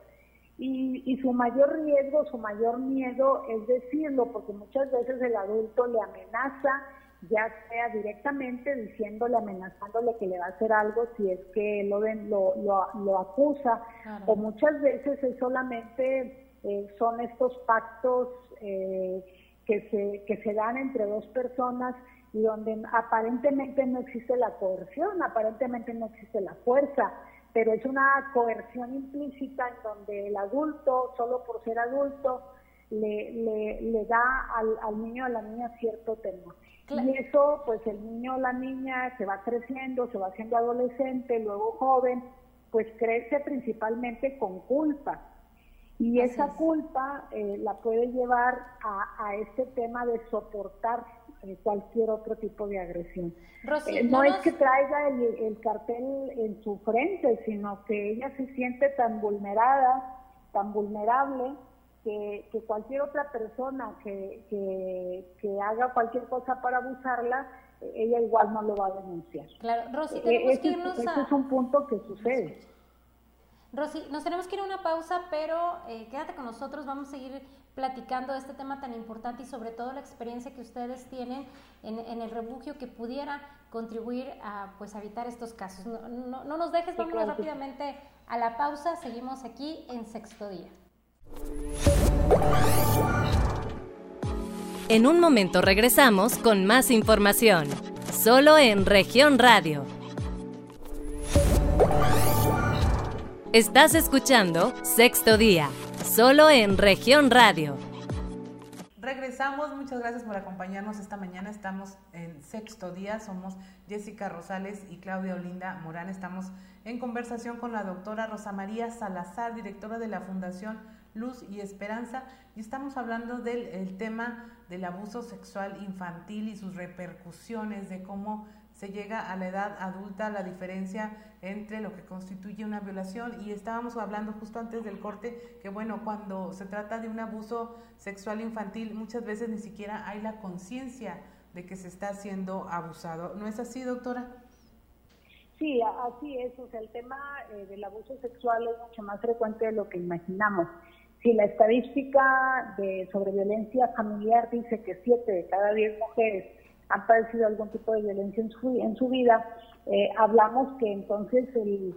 Y, y, su mayor riesgo, su mayor miedo es decirlo, porque muchas veces el adulto le amenaza ya sea directamente diciéndole, amenazándole que le va a hacer algo si es que lo, lo, lo, acusa, o muchas veces es solamente eh, son estos pactos eh, que, se, que se dan entre dos personas y donde aparentemente no existe la coerción, aparentemente no existe la fuerza, pero es una coerción implícita en donde el adulto, solo por ser adulto, le, le, le da al, al niño o a la niña cierto temor. Y eso, pues el niño o la niña se va creciendo, se va haciendo adolescente, luego joven, pues crece principalmente con culpa. Y esa culpa eh, la puede llevar a, a, este tema de soportar eh, cualquier otro tipo de agresión. Eh, no, es que traiga el, el, cartel en su frente, sino que ella se siente tan vulnerada, tan vulnerable, que, cualquier otra persona que, que, haga cualquier cosa para abusarla, ella igual no lo va a denunciar. Claro, Rosy, eh, tenemos que irnos a... es un punto que sucede. Rosy, nos tenemos que ir a una pausa, pero eh, quédate con nosotros, vamos a seguir platicando de este tema tan importante y sobre todo la experiencia que ustedes tienen en, en el refugio que pudiera contribuir a pues evitar estos casos. No, no, nos dejes, vamos rápidamente a la pausa, seguimos aquí en sexto día. En un momento regresamos con más información, solo en región radio. Estás escuchando Sexto Día, solo en región radio. Regresamos, muchas gracias por acompañarnos esta mañana. Estamos en sexto día, somos Jessica Rosales y Claudia Olinda Morán. Estamos en conversación con la doctora Rosa María Salazar, directora de la Fundación luz y esperanza. Y estamos hablando del tema del abuso sexual infantil y sus repercusiones, de cómo se llega a la edad adulta, la diferencia entre lo que constituye una violación. Y estábamos hablando justo antes del corte que, bueno, cuando se trata de un abuso sexual infantil, muchas veces ni siquiera hay la conciencia de que se está siendo abusado. ¿No es así, doctora? Sí, así es. O sea, el tema eh, del abuso sexual es mucho más frecuente de lo que imaginamos. Si la estadística de sobre violencia familiar dice que siete de cada diez mujeres han padecido algún tipo de violencia en su, en su vida, eh, hablamos que entonces el,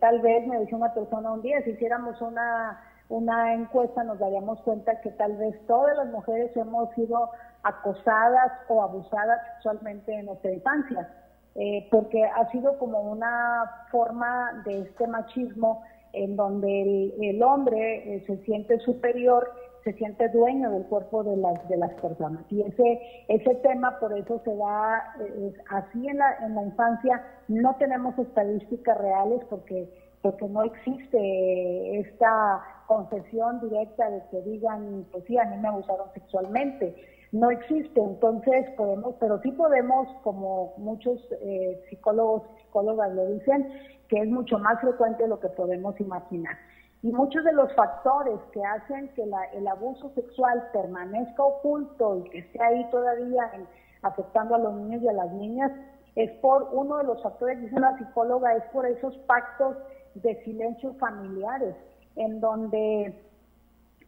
tal vez me decía una persona un día, si hiciéramos una, una encuesta nos daríamos cuenta que tal vez todas las mujeres hemos sido acosadas o abusadas sexualmente en nuestra infancia. Eh, porque ha sido como una forma de este machismo en donde el, hombre eh, se siente superior, se siente dueño del cuerpo de las, de las personas. Y ese, ese tema por eso se da eh, así en la, en la infancia. No tenemos estadísticas reales porque, porque no existe esta confesión directa de que digan, pues sí, a mí me abusaron sexualmente no existe. Entonces podemos, pero sí podemos, como muchos eh, psicólogos, psicólogas lo dicen, que es mucho más frecuente de lo que podemos imaginar. Y muchos de los factores que hacen que el abuso sexual permanezca oculto y que esté ahí todavía afectando a los niños y a las niñas es por uno de los factores, dice una psicóloga, es por esos pactos de silencio familiares, en donde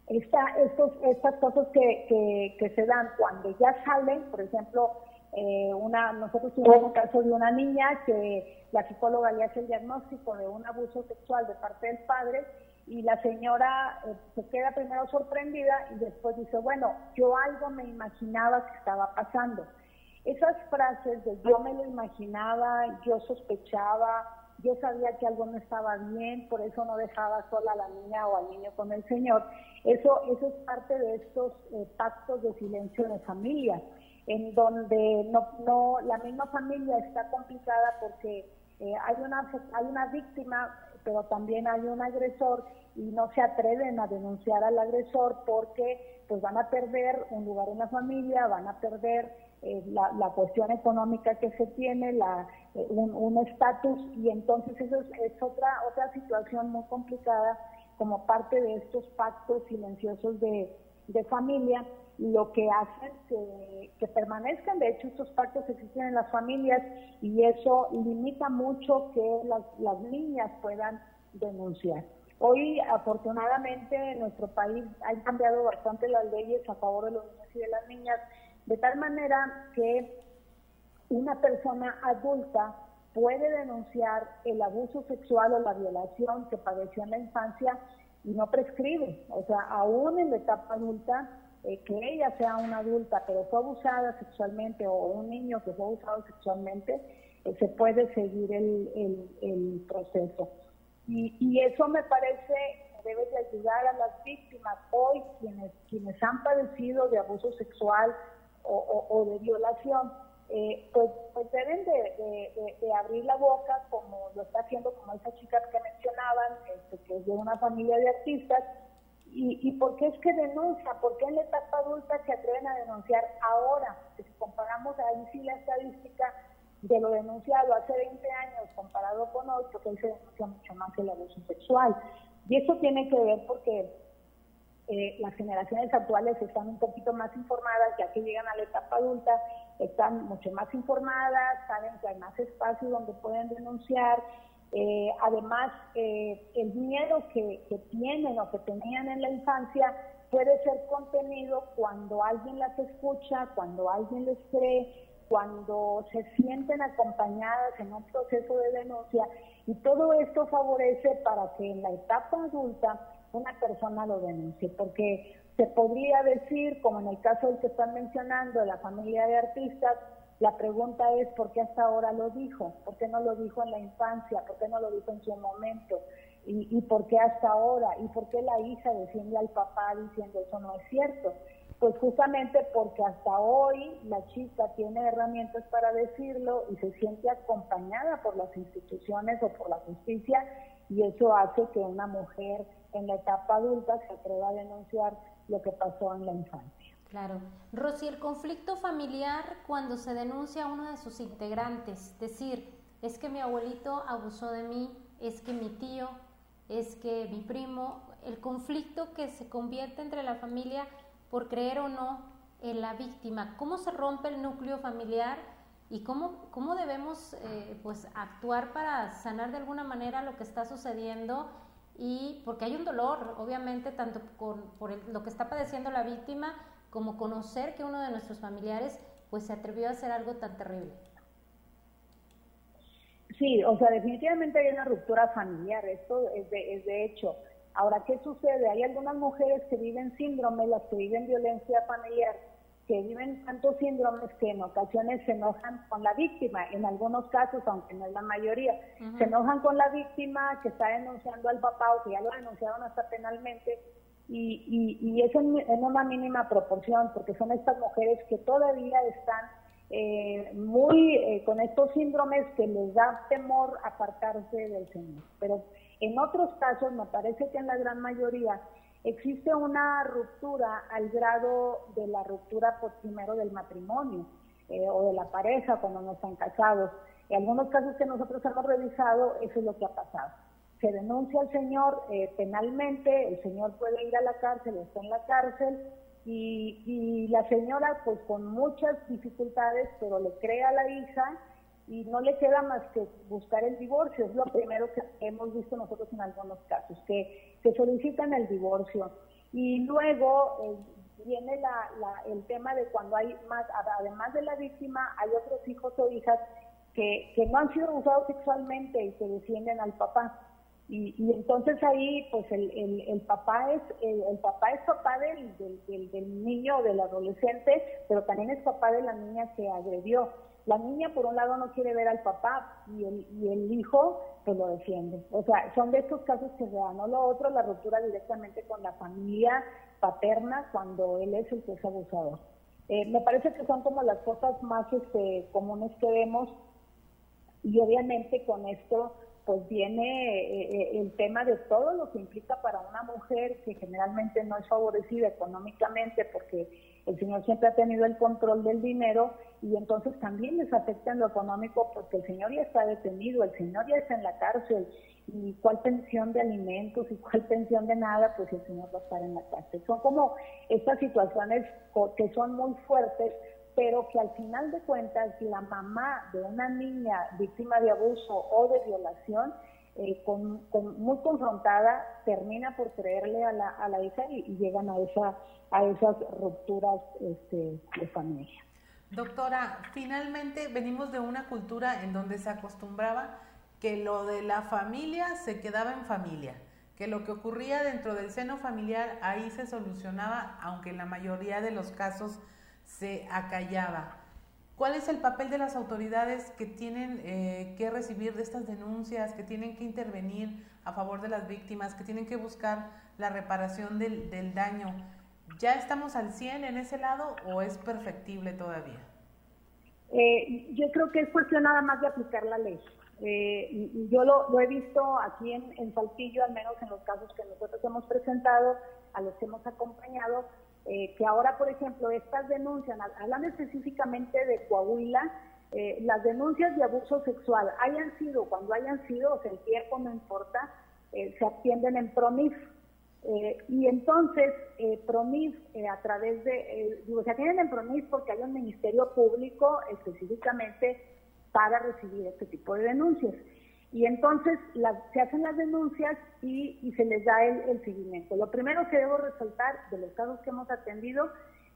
esta, estos, estas cosas que, que, se dan cuando ya salen, por ejemplo, eh, una, nosotros tuvimos un caso de una niña que la psicóloga le hace el diagnóstico de un abuso sexual de parte del padre y la señora eh, se queda primero sorprendida y después dice, bueno, yo algo me imaginaba que estaba pasando. Esas frases de yo me lo imaginaba, yo sospechaba, yo sabía que algo no estaba bien, por eso no dejaba sola a la niña o al niño con el Señor. Eso, eso es parte de estos eh, pactos de silencio de familia, en donde no, no, la misma familia está complicada porque eh, hay, una, hay una víctima, pero también hay un agresor y no se atreven a denunciar al agresor porque pues van a perder un lugar en la familia, van a perder eh, la, la, cuestión económica que se tiene, la, eh, un estatus, y entonces eso es, otra, otra situación muy complicada como parte de estos pactos silenciosos de, de familia, lo que hacen que, que, permanezcan, de hecho estos pactos existen en las familias y eso limita mucho que las, las niñas puedan denunciar. Hoy, afortunadamente, en nuestro país han cambiado bastante las leyes a favor de los niños y de las niñas de tal manera que una persona adulta puede denunciar el abuso sexual o la violación que padeció en la infancia y no prescribe. O sea, aún en la etapa adulta, eh, que ella sea una adulta, pero fue abusada sexualmente, o un niño que fue abusado sexualmente, eh, se puede seguir el, el, proceso. Y, y, eso me parece debe de ayudar a las víctimas hoy, quienes, quienes han padecido de abuso sexual o, de violación, eh, pues, pues deben de, abrir la boca como lo está haciendo como esas chicas que mencionaban, este, que es de una familia de artistas, y, y por qué es que denuncia, por qué en la etapa adulta se atreven a denunciar ahora, si comparamos ahí sí la estadística de lo denunciado hace 20 años comparado con hoy, porque ahí se denuncia mucho más el abuso sexual. Y eso tiene que ver porque eh, las generaciones actuales están un poquito más informadas, ya que llegan a la etapa adulta, están mucho más informadas, saben que hay más espacio donde pueden denunciar. Eh, además, eh, el miedo que, que tienen o que tenían en la infancia puede ser contenido cuando alguien las escucha, cuando alguien les cree, cuando se sienten acompañadas en un proceso de denuncia. Y todo esto favorece para que en la etapa adulta una persona lo denuncie, porque se podría decir, como en el caso del que están mencionando, de la familia de artistas, la pregunta es por qué hasta ahora lo dijo, por qué no lo dijo en la infancia, por qué no lo dijo en su momento, y, y por qué hasta ahora, y por qué la hija defiende al papá diciendo eso no es cierto. Pues justamente porque hasta hoy la chica tiene herramientas para decirlo y se siente acompañada por las instituciones o por la justicia y eso hace que una mujer en la etapa adulta se atreva a denunciar lo que pasó en la infancia. Claro. Rosy, el conflicto familiar cuando se denuncia a uno de sus integrantes, decir, es que mi abuelito abusó de mí, es que mi tío, es que mi primo, el conflicto que se convierte entre la familia por creer o no en la víctima, cómo se rompe el núcleo familiar y cómo, cómo debemos eh, pues actuar para sanar de alguna manera lo que está sucediendo y porque hay un dolor, obviamente, tanto por lo que está padeciendo la víctima como conocer que uno de nuestros familiares pues se atrevió a hacer algo tan terrible. Sí, o sea, definitivamente hay una ruptura familiar, esto es de, es de hecho. Ahora, ¿qué sucede? Hay algunas mujeres que viven síndrome, las que viven violencia familiar, que viven tantos síndromes que en ocasiones se enojan con la víctima, en algunos casos, aunque no es la mayoría, se enojan con la víctima que está denunciando al papá o que ya lo denunciaron hasta penalmente, y, y, y es en, una mínima proporción, porque son estas mujeres que todavía están eh, muy eh, con estos síndromes que les da temor apartarse del Señor. Pero en otros casos, me parece que en la gran mayoría, existe una ruptura al grado de la ruptura por primero del matrimonio eh, o de la pareja cuando no están casados. En algunos casos que nosotros hemos revisado, eso es lo que ha pasado. Se denuncia al señor eh, penalmente, el señor puede ir a la cárcel, está en la cárcel, y, y la señora pues con muchas dificultades, pero le cree a la hija y no le queda más que buscar el divorcio. Es lo primero que hemos visto nosotros en algunos casos, que, que solicitan el divorcio. Y luego eh, viene la, el tema de cuando hay más, además de la víctima, hay otros hijos o hijas que, que no han sido abusados sexualmente y que defienden al papá. Y, y entonces ahí, pues el, el, papá es el, papá es papá del, del, del, niño o del adolescente, pero también es papá de la niña que agredió. La niña, por un lado, no quiere ver al papá y el, y el hijo, pues lo defiende. O sea, son de estos casos que se dan. No lo otro, la ruptura directamente con la familia paterna cuando él es el que es abusador. Eh, me parece que son como las cosas más este, comunes que vemos y obviamente con esto pues viene eh, eh, el tema de todo lo que implica para una mujer que generalmente no es favorecida económicamente porque el señor siempre ha tenido el control del dinero y entonces también les afecta en lo económico porque el señor ya está detenido, el señor ya está en la cárcel y cuál pensión de alimentos y cuál pensión de nada, pues el señor va a estar en la cárcel. Son como estas situaciones que son muy fuertes pero que al final de cuentas la mamá de una niña víctima de abuso o de violación, eh, con, muy confrontada, termina por creerle a la, a la hija y, llegan a, esa, a esas rupturas este, de familia. Doctora, finalmente venimos de una cultura en donde se acostumbraba que lo de la familia se quedaba en familia, que lo que ocurría dentro del seno familiar ahí se solucionaba, aunque en la mayoría de los casos se acallaba. ¿Cuál es el papel de las autoridades que tienen eh, que recibir de estas denuncias, que tienen que intervenir a favor de las víctimas, que tienen que buscar la reparación del, daño? ¿Ya estamos al 100 en ese lado o es perfectible todavía? Eh, yo creo que es cuestión nada más de aplicar la ley. Eh, yo lo, he visto aquí en, en Saltillo, al menos en los casos que nosotros hemos presentado, a los que hemos acompañado, eh, que ahora, por ejemplo, estas denuncias, hablando específicamente de Coahuila, eh, las denuncias de abuso sexual hayan sido, cuando hayan sido, o sea, el tiempo no importa, eh, se atienden en PROMIF. y entonces, PROMIF, a través de, digo, se atienden en PROMIF porque hay un ministerio público específicamente para recibir este tipo de denuncias. Y entonces se hacen las denuncias y, se les da el, seguimiento. Lo primero que debo resaltar de los casos que hemos atendido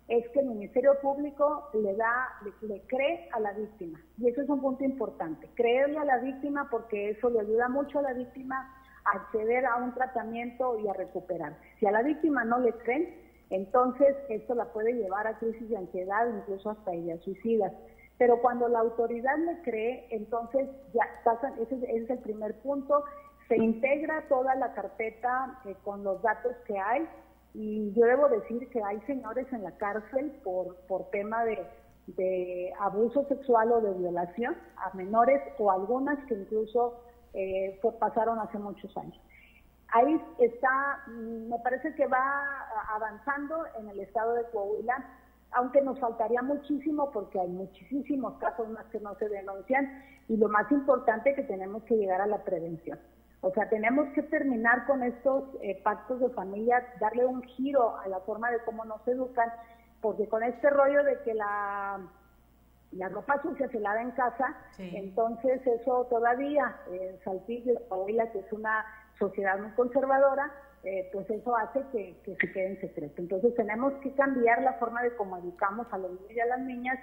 es que el Ministerio Público le da, le, cree a la víctima. Y eso es un punto importante. Creerle a la víctima porque eso le ayuda mucho a la víctima a acceder a un tratamiento y a recuperarse. Si a la víctima no le creen, entonces esto la puede llevar a crisis de ansiedad, incluso hasta ideas suicidas. Pero cuando la autoridad le cree, entonces ya pasan, ese, es el primer punto, se integra toda la carpeta eh, con los datos que hay. Y yo debo decir que hay señores en la cárcel por, por tema de, abuso sexual o de violación a menores o algunas que incluso eh, pasaron hace muchos años. Ahí está, mm, me parece que va avanzando en el estado de Coahuila aunque nos faltaría muchísimo porque hay muchísimos casos más que no se denuncian y lo más importante es que tenemos que llegar a la prevención. O sea, tenemos que terminar con estos eh, pactos de familia, darle un giro a la forma de cómo nos educan, porque con este rollo de que la, la ropa sucia se lava en casa, entonces eso todavía, eh, Saltillo, que es una sociedad muy conservadora, eh, pues eso hace que, que se quede en secreto. Entonces tenemos que cambiar la forma de cómo educamos a los niños y a las niñas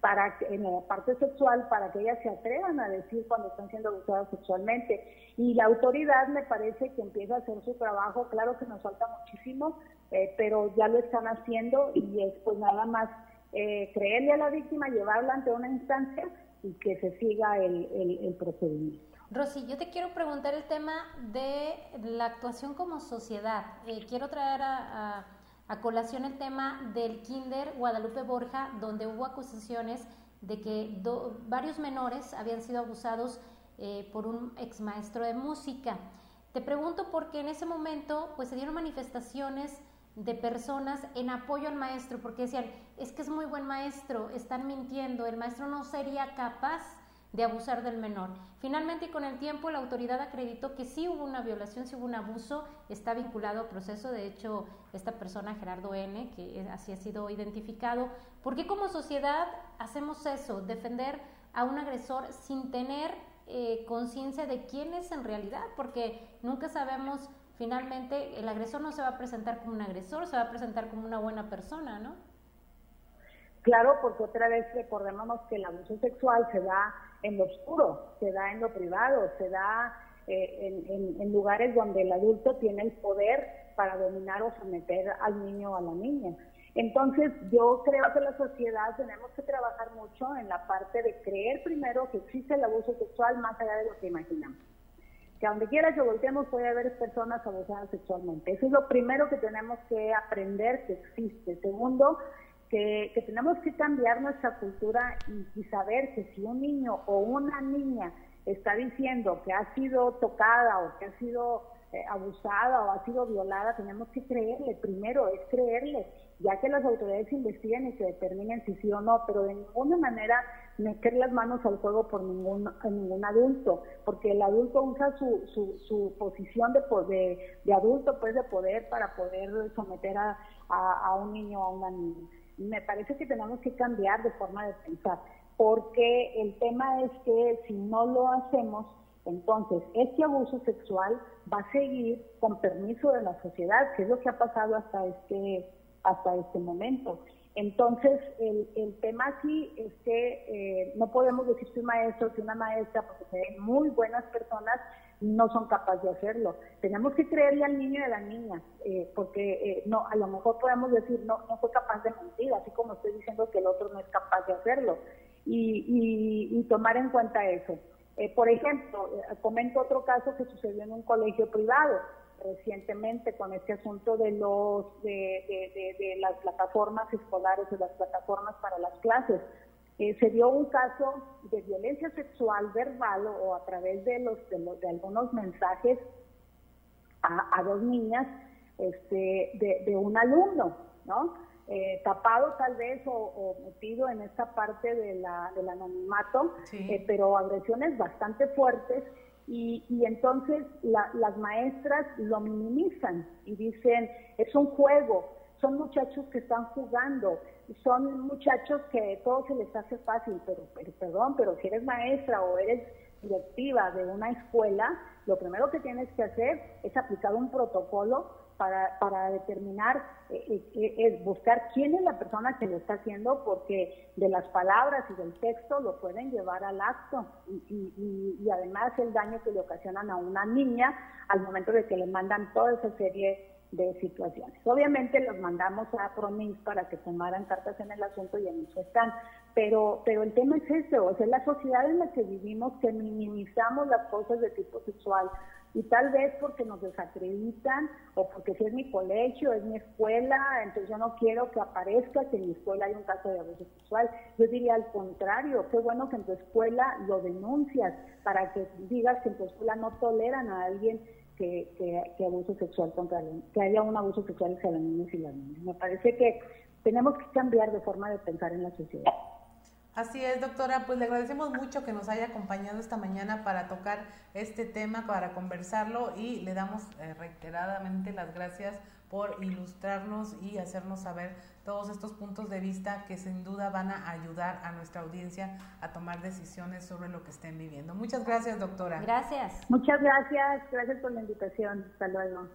para en la parte sexual para que ellas se atrevan a decir cuando están siendo abusadas sexualmente. Y la autoridad me parece que empieza a hacer su trabajo. Claro que nos falta muchísimo eh, pero ya lo están haciendo y es pues nada más eh, creerle a la víctima llevarla ante una instancia y que se siga el, el, procedimiento Rosy, yo te quiero preguntar el tema de la actuación como sociedad. Eh, quiero traer a colación el tema del Kinder Guadalupe Borja, donde hubo acusaciones de que varios menores habían sido abusados eh, por un ex maestro de música. Te pregunto porque en ese momento pues se dieron manifestaciones de personas en apoyo al maestro, porque decían, es que es muy buen maestro, están mintiendo, el maestro no sería capaz de abusar del menor. Finalmente, y con el tiempo, la autoridad acreditó que sí hubo una violación, sí hubo un abuso, está vinculado al proceso. De hecho, esta persona, Gerardo N., que así ha sido identificado. ¿Por qué como sociedad hacemos eso? Defender a un agresor sin tener eh, conciencia de quién es en realidad, porque nunca sabemos finalmente, el agresor no se va a presentar como un agresor, se va a presentar como una buena persona, ¿no? Claro, porque otra vez recordémonos que el abuso sexual se da en lo oscuro, se da en lo privado, se da eh, en, lugares donde el adulto tiene el poder para dominar o someter al niño o a la niña. Entonces, yo creo que la sociedad tenemos que trabajar mucho en la parte de creer primero que existe el abuso sexual más allá de lo que imaginamos. Que a donde quiera que volteemos puede haber personas abusadas sexualmente. Eso es lo primero que tenemos que aprender que existe. Segundo, que, tenemos que cambiar nuestra cultura y, saber que si un niño o una niña está diciendo que ha sido tocada o que ha sido eh, abusada o ha sido violada, tenemos que creerle, primero es creerle, ya que las autoridades investiguen y se determinen si sí o no, pero de ninguna manera meter las manos al fuego por ningún, ningún adulto, porque el adulto usa su, su, su posición de, de, de, adulto, pues de poder para poder someter a, a, a un niño o a una niña me parece que tenemos que cambiar de forma de pensar, porque el tema es que si no lo hacemos, entonces este abuso sexual va a seguir con permiso de la sociedad, que es lo que ha pasado hasta este, hasta este momento. Entonces, el, el tema aquí es que eh, no podemos decir que un maestro, que una maestra, porque se ven muy buenas personas, no son capaces de hacerlo. Tenemos que creerle al niño y a la niña, eh, porque eh, no, a lo mejor podemos decir, no, no fue capaz de mentir, así como estoy diciendo que el otro no es capaz de hacerlo, y, y, tomar en cuenta eso. Eh, por ejemplo, comento otro caso que sucedió en un colegio privado recientemente con este asunto de los de, de, de las plataformas escolares, de las plataformas para las clases. Eh, se dio un caso de violencia sexual verbal o, a través de los de, algunos mensajes a, dos niñas este, de, un alumno, ¿no? Eh, tapado tal vez o, metido en esta parte de la, del anonimato, eh, pero agresiones bastante fuertes y, y entonces las maestras lo minimizan y dicen, es un juego, son muchachos que están jugando, son muchachos que todo se les hace fácil, pero, perdón, pero si eres maestra o eres directiva de una escuela, lo primero que tienes que hacer es aplicar un protocolo para, para determinar, eh, eh, eh, es buscar quién es la persona que lo está haciendo, porque de las palabras y del texto lo pueden llevar al acto. Y, y, y además el daño que le ocasionan a una niña al momento de que le mandan toda esa serie de situaciones. Obviamente los mandamos a PROMIS para que tomaran cartas en el asunto y en eso están, pero, pero el tema es ese, o sea, la sociedad en la que vivimos que minimizamos las cosas de tipo sexual y tal vez porque nos desacreditan o porque si es mi colegio, es mi escuela, entonces yo no quiero que aparezca que en mi escuela hay un caso de abuso sexual. Yo diría al contrario, qué bueno que en tu escuela lo denuncias para que digas que en tu escuela no toleran a alguien que, que, abuso sexual contra que haya un abuso sexual hacia las niñas y las niñas. Me parece que tenemos que cambiar de forma de pensar en la sociedad. Así es, doctora. Pues le agradecemos mucho que nos haya acompañado esta mañana para tocar este tema, para conversarlo y le damos eh, reiteradamente las gracias por ilustrarnos y hacernos saber todos estos puntos de vista que sin duda van a ayudar a nuestra audiencia a tomar decisiones sobre lo que estén viviendo. Muchas gracias, doctora. Gracias. Muchas gracias. Gracias por la invitación. Hasta luego.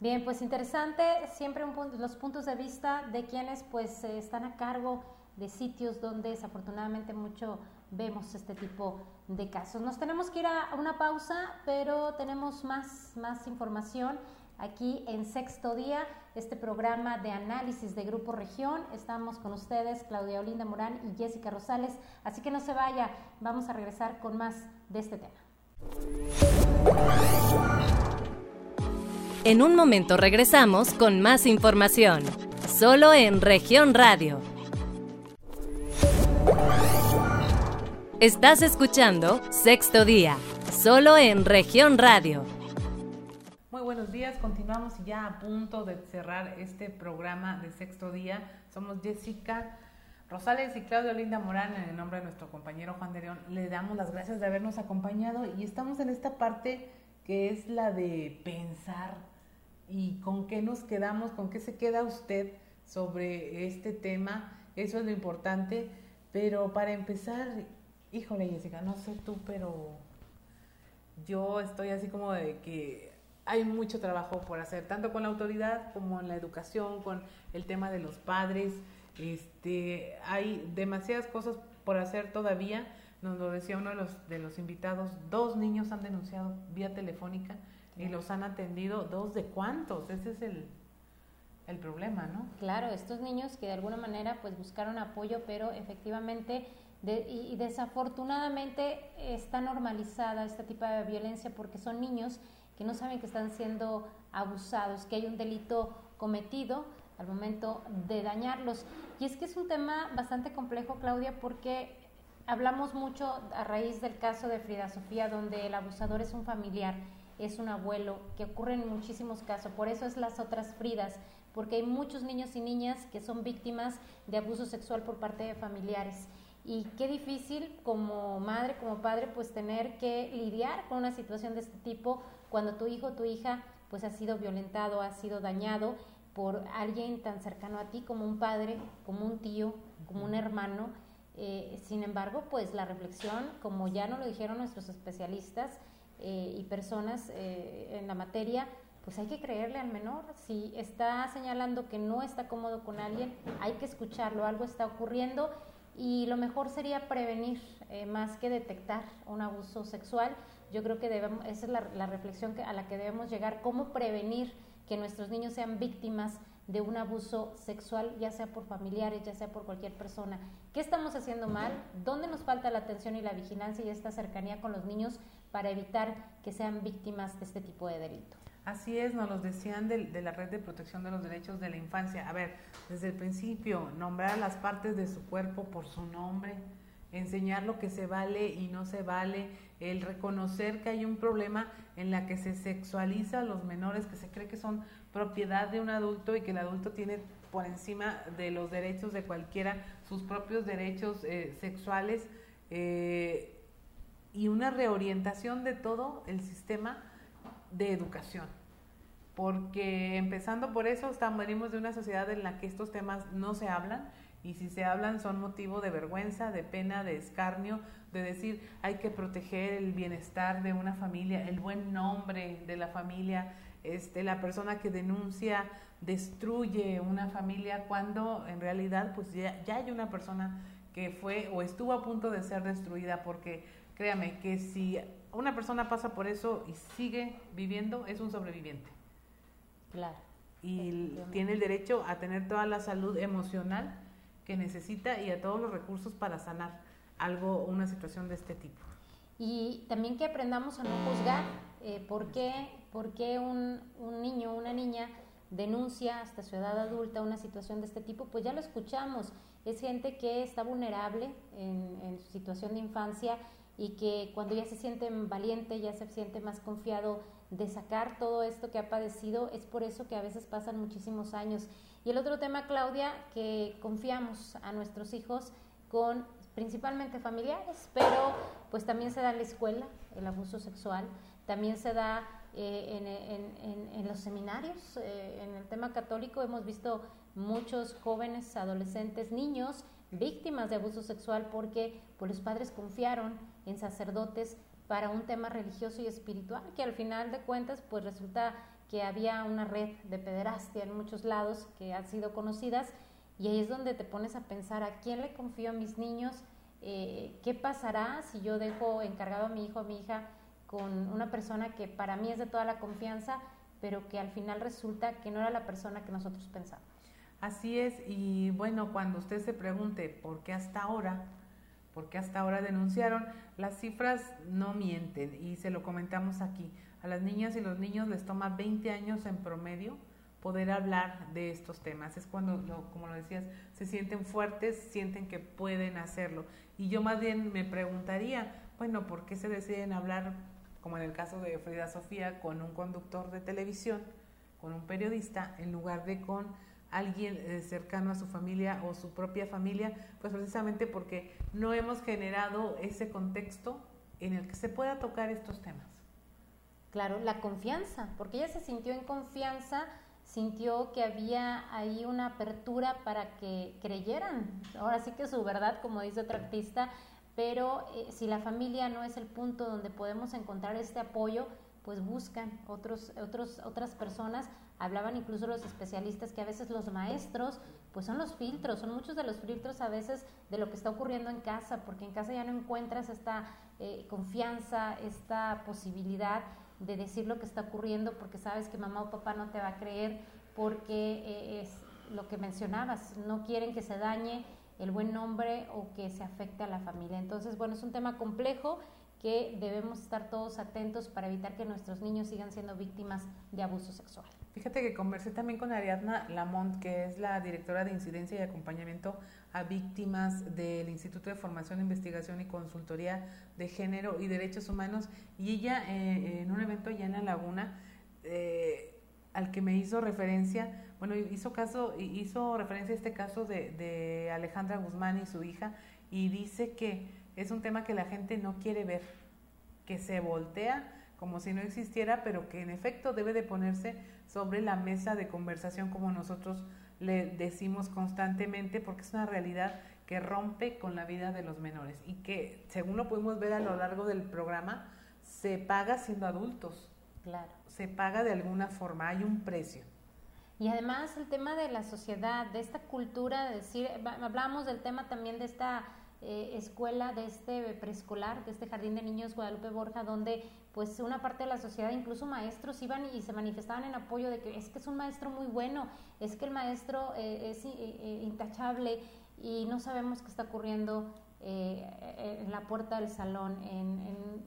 Bien, pues interesante siempre los puntos de vista de quienes pues están a cargo de sitios donde desafortunadamente mucho vemos este tipo de casos. Nos tenemos que ir a una pausa, pero tenemos más, más información aquí en Sexto Día, este programa de análisis de Grupo Región. Estamos con ustedes, Claudia Olinda Morán y Jessica Rosales. Así que no se vaya, vamos a regresar con más de este tema. En un momento regresamos con más información, solo en región radio Estás escuchando Sexto Día, solo en región radio. Muy buenos días, continuamos ya a punto de cerrar este programa de Sexto Día. Somos Jessica Rosales y Claudio Linda Morán, en el nombre de nuestro compañero Juan de León. Le damos las gracias de habernos acompañado y estamos en esta parte que es la de pensar y con qué nos quedamos, con qué se queda usted sobre este tema. Eso es lo importante pero para empezar, híjole Jessica, no sé tú, pero yo estoy así como de que hay mucho trabajo por hacer, tanto con la autoridad como en la educación, con el tema de los padres. Este, hay demasiadas cosas por hacer todavía. Nos lo decía uno de los, de los invitados, dos niños han denunciado vía telefónica y los han atendido. ¿Dos de cuántos? Ese es el, el problema, ¿no? Claro, estos niños que de alguna manera pues buscaron apoyo, pero efectivamente y, desafortunadamente está normalizada este tipo de violencia porque son niños que no saben que están siendo abusados, que hay un delito cometido al momento de dañarlos. Y es que es un tema bastante complejo, Claudia, porque hablamos mucho a raíz del caso de Frida Sofía, donde el abusador es un familiar, es un abuelo, que ocurre en muchísimos casos. Por eso es las otras Fridas porque hay muchos niños y niñas que son víctimas de abuso sexual por parte de familiares. Y qué difícil como madre, como padre, pues tener que lidiar con una situación de este tipo cuando tu hijo o tu hija pues ha sido violentado, ha sido dañado por alguien tan cercano a ti como un padre, como un tío, como un hermano. Eh, sin embargo, pues la reflexión, como ya nos lo dijeron nuestros especialistas eh, y personas eh, en la materia, pues hay que creerle al menor. Si está señalando que no está cómodo con alguien, hay que escucharlo, algo está ocurriendo y lo mejor sería prevenir más que detectar un abuso sexual. Yo creo que debemos, esa es la, reflexión a la que debemos llegar, cómo prevenir que nuestros niños sean víctimas de un abuso sexual, ya sea por familiares, ya sea por cualquier persona. ¿Qué estamos haciendo mal? ¿Dónde nos falta la atención y la vigilancia y esta cercanía con los niños para evitar que sean víctimas de este tipo de delito? Así es, nos lo decían de, de, la Red de Protección de los Derechos de la Infancia. A ver, desde el principio, nombrar las partes de su cuerpo por su nombre, enseñar lo que se vale y no se vale, el reconocer que hay un problema en la que se sexualiza a los menores, que se cree que son propiedad de un adulto y que el adulto tiene por encima de los derechos de cualquiera sus propios derechos eh, sexuales eh, y una reorientación de todo el sistema de educación. Porque empezando por eso, estamos, venimos de una sociedad en la que estos temas no se hablan y si se hablan son motivo de vergüenza, de pena, de escarnio, de decir hay que proteger el bienestar de una familia, el buen nombre de la familia, este, la persona que denuncia destruye una familia cuando en realidad pues ya, ya hay una persona que fue o estuvo a punto de ser destruida porque créame que si una persona pasa por eso y sigue viviendo, es un sobreviviente. Claro. Y tiene el derecho a tener toda la salud emocional que necesita y a todos los recursos para sanar algo, una situación de este tipo. Y también que aprendamos a no juzgar eh, por qué, por qué un, un niño o una niña denuncia hasta su edad adulta una situación de este tipo, pues ya lo escuchamos. Es gente que está vulnerable en, en su situación de infancia y que cuando ya se siente valiente, ya se siente más confiado de sacar todo esto que ha padecido, es por eso que a veces pasan muchísimos años. Y el otro tema, Claudia, que confiamos a nuestros hijos con principalmente familiares, pero pues también se da en la escuela el abuso sexual, también se da eh, en, los seminarios, eh, en el tema católico. Hemos visto muchos jóvenes, adolescentes, niños víctimas de abuso sexual porque pues, los padres confiaron en sacerdotes para un tema religioso y espiritual, que al final de cuentas pues resulta que había una red de pederastia en muchos lados que han sido conocidas y ahí es donde te pones a pensar a quién le confío a mis niños, eh, qué pasará si yo dejo encargado a mi hijo o a mi hija con una persona que para mí es de toda la confianza, pero que al final resulta que no era la persona que nosotros pensamos. Así es, y bueno, cuando usted se pregunte por qué hasta ahora, por qué hasta ahora denunciaron, las cifras no mienten y se lo comentamos aquí. A las niñas y los niños les toma 20 años en promedio poder hablar de estos temas. Es cuando, como lo decías, se sienten fuertes, sienten que pueden hacerlo. Y yo más bien me preguntaría, bueno, ¿por qué se deciden hablar, como en el caso de Frida Sofía, con un conductor de televisión, con un periodista, en lugar de con alguien eh, cercano a su familia o su propia familia, pues precisamente porque no hemos generado ese contexto en el que se pueda tocar estos temas. Claro, la confianza, porque ella se sintió en confianza, sintió que había ahí una apertura para que creyeran, ahora sí que su verdad, como dice otra artista, pero eh, si la familia no es el punto donde podemos encontrar este apoyo, pues buscan otros, otros, otras personas. Hablaban incluso los especialistas que a veces los maestros, pues son los filtros, son muchos de los filtros a veces de lo que está ocurriendo en casa, porque en casa ya no encuentras esta eh, confianza, esta posibilidad de decir lo que está ocurriendo, porque sabes que mamá o papá no te va a creer, porque eh, es lo que mencionabas, no quieren que se dañe el buen nombre o que se afecte a la familia. Entonces, bueno, es un tema complejo que debemos estar todos atentos para evitar que nuestros niños sigan siendo víctimas de abuso sexual. Fíjate que conversé también con Ariadna Lamont, que es la directora de incidencia y acompañamiento a víctimas del Instituto de Formación, Investigación y Consultoría de Género y Derechos Humanos, y ella eh, en un evento allá en La Laguna, eh, al que me hizo referencia, bueno, hizo caso, hizo referencia a este caso de, de Alejandra Guzmán y su hija, y dice que es un tema que la gente no quiere ver, que se voltea como si no existiera, pero que en efecto debe de ponerse sobre la mesa de conversación como nosotros le decimos constantemente, porque es una realidad que rompe con la vida de los menores y que, según lo pudimos ver a lo largo del programa, se paga siendo adultos. Claro. Se paga de alguna forma, hay un precio. Y además el tema de la sociedad, de esta cultura, de decir, hablamos del tema también de esta eh, escuela, de este preescolar, de este jardín de niños Guadalupe Borja, donde pues una parte de la sociedad, incluso maestros, iban y se manifestaban en apoyo de que es que es un maestro muy bueno, es que el maestro eh, es eh, intachable y no sabemos qué está ocurriendo en la puerta del salón, en,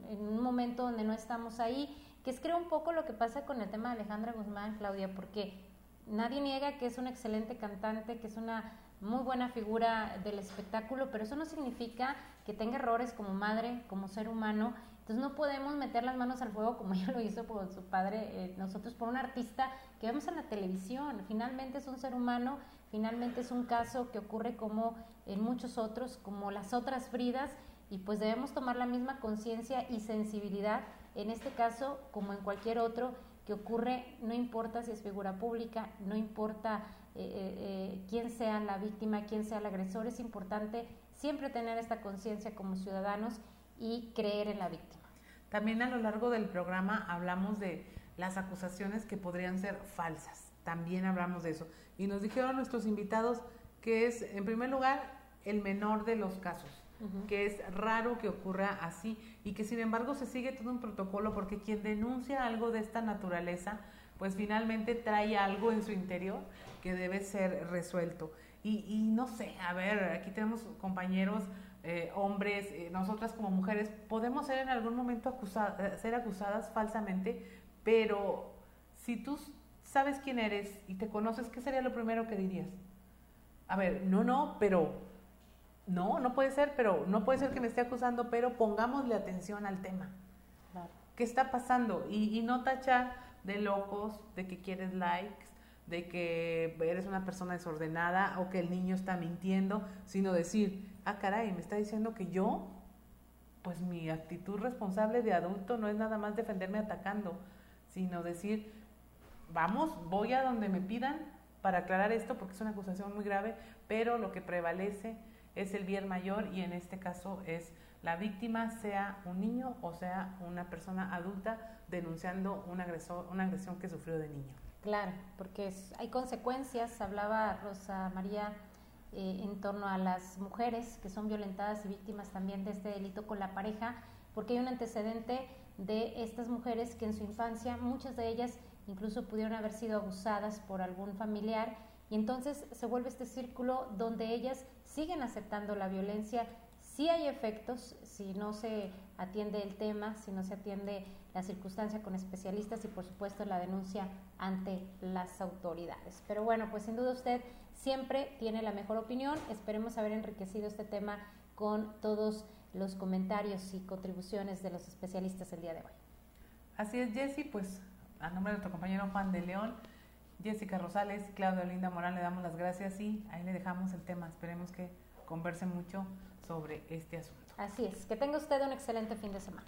en, un momento donde no estamos ahí, que es creo un poco lo que pasa con el tema de Alejandra Guzmán, Claudia, porque nadie niega que es una excelente cantante, que es una muy buena figura del espectáculo, pero eso no significa que tenga errores como madre, como ser humano. Entonces no podemos meter las manos al fuego como ella lo hizo por su padre, eh, nosotros por un artista que vemos en la televisión. Finalmente es un ser humano, finalmente es un caso que ocurre como en muchos otros, como las otras Fridas, y pues debemos tomar la misma conciencia y sensibilidad, en este caso como en cualquier otro, que ocurre, no importa si es figura pública, no importa eh, eh, eh, quién sea la víctima, quién sea el agresor, es importante siempre tener esta conciencia como ciudadanos y creer en la víctima. También a lo largo del programa hablamos de las acusaciones que podrían ser falsas. También hablamos de eso. Y nos dijeron nuestros invitados que es, en primer lugar, el menor de los casos, que es raro que ocurra así y que sin embargo se sigue todo un protocolo porque quien denuncia algo de esta naturaleza, pues finalmente trae algo en su interior que debe ser resuelto. Y, no sé, a ver, aquí tenemos compañeros, eh, hombres, eh, nosotras como mujeres, podemos ser en algún momento acusadas, eh, ser acusadas falsamente, pero si tú sabes quién eres y te conoces, ¿qué sería lo primero que dirías? A ver, no, no, pero no, no puede ser, pero no puede ser que me esté acusando, pero pongámosle atención al tema. ¿Qué está pasando? Y, y no tachar de locos, de que quieres likes, de que eres una persona desordenada o que el niño está mintiendo, sino decir, ah, caray, me está diciendo que yo, pues mi actitud responsable de adulto no es nada más defenderme atacando, sino decir, vamos, voy a donde me pidan para aclarar esto porque es una acusación muy grave, pero lo que prevalece es el bien mayor y en este caso es la víctima sea un niño o sea una persona adulta denunciando un agresor, una agresión que sufrió de niño. Claro, porque hay consecuencias, hablaba Rosa María eh, en torno a las mujeres que son violentadas y víctimas también de este delito con la pareja, porque hay un antecedente de estas mujeres que en su infancia, muchas de ellas incluso pudieron haber sido abusadas por algún familiar y entonces se vuelve este círculo donde ellas siguen aceptando la violencia. Sí hay efectos si no se atiende el tema, si no se atiende la circunstancia con especialistas y por supuesto la denuncia ante las autoridades. Pero bueno, pues sin duda usted siempre tiene la mejor opinión. Esperemos haber enriquecido este tema con todos los comentarios y contribuciones de los especialistas el día de hoy. Así es, Jessy, pues a nombre de nuestro compañero Juan de León, Jessica Rosales, Claudia Linda Morán, le damos las gracias y ahí le dejamos el tema. Esperemos que converse mucho sobre este asunto. Así es, que tenga usted un excelente fin de semana.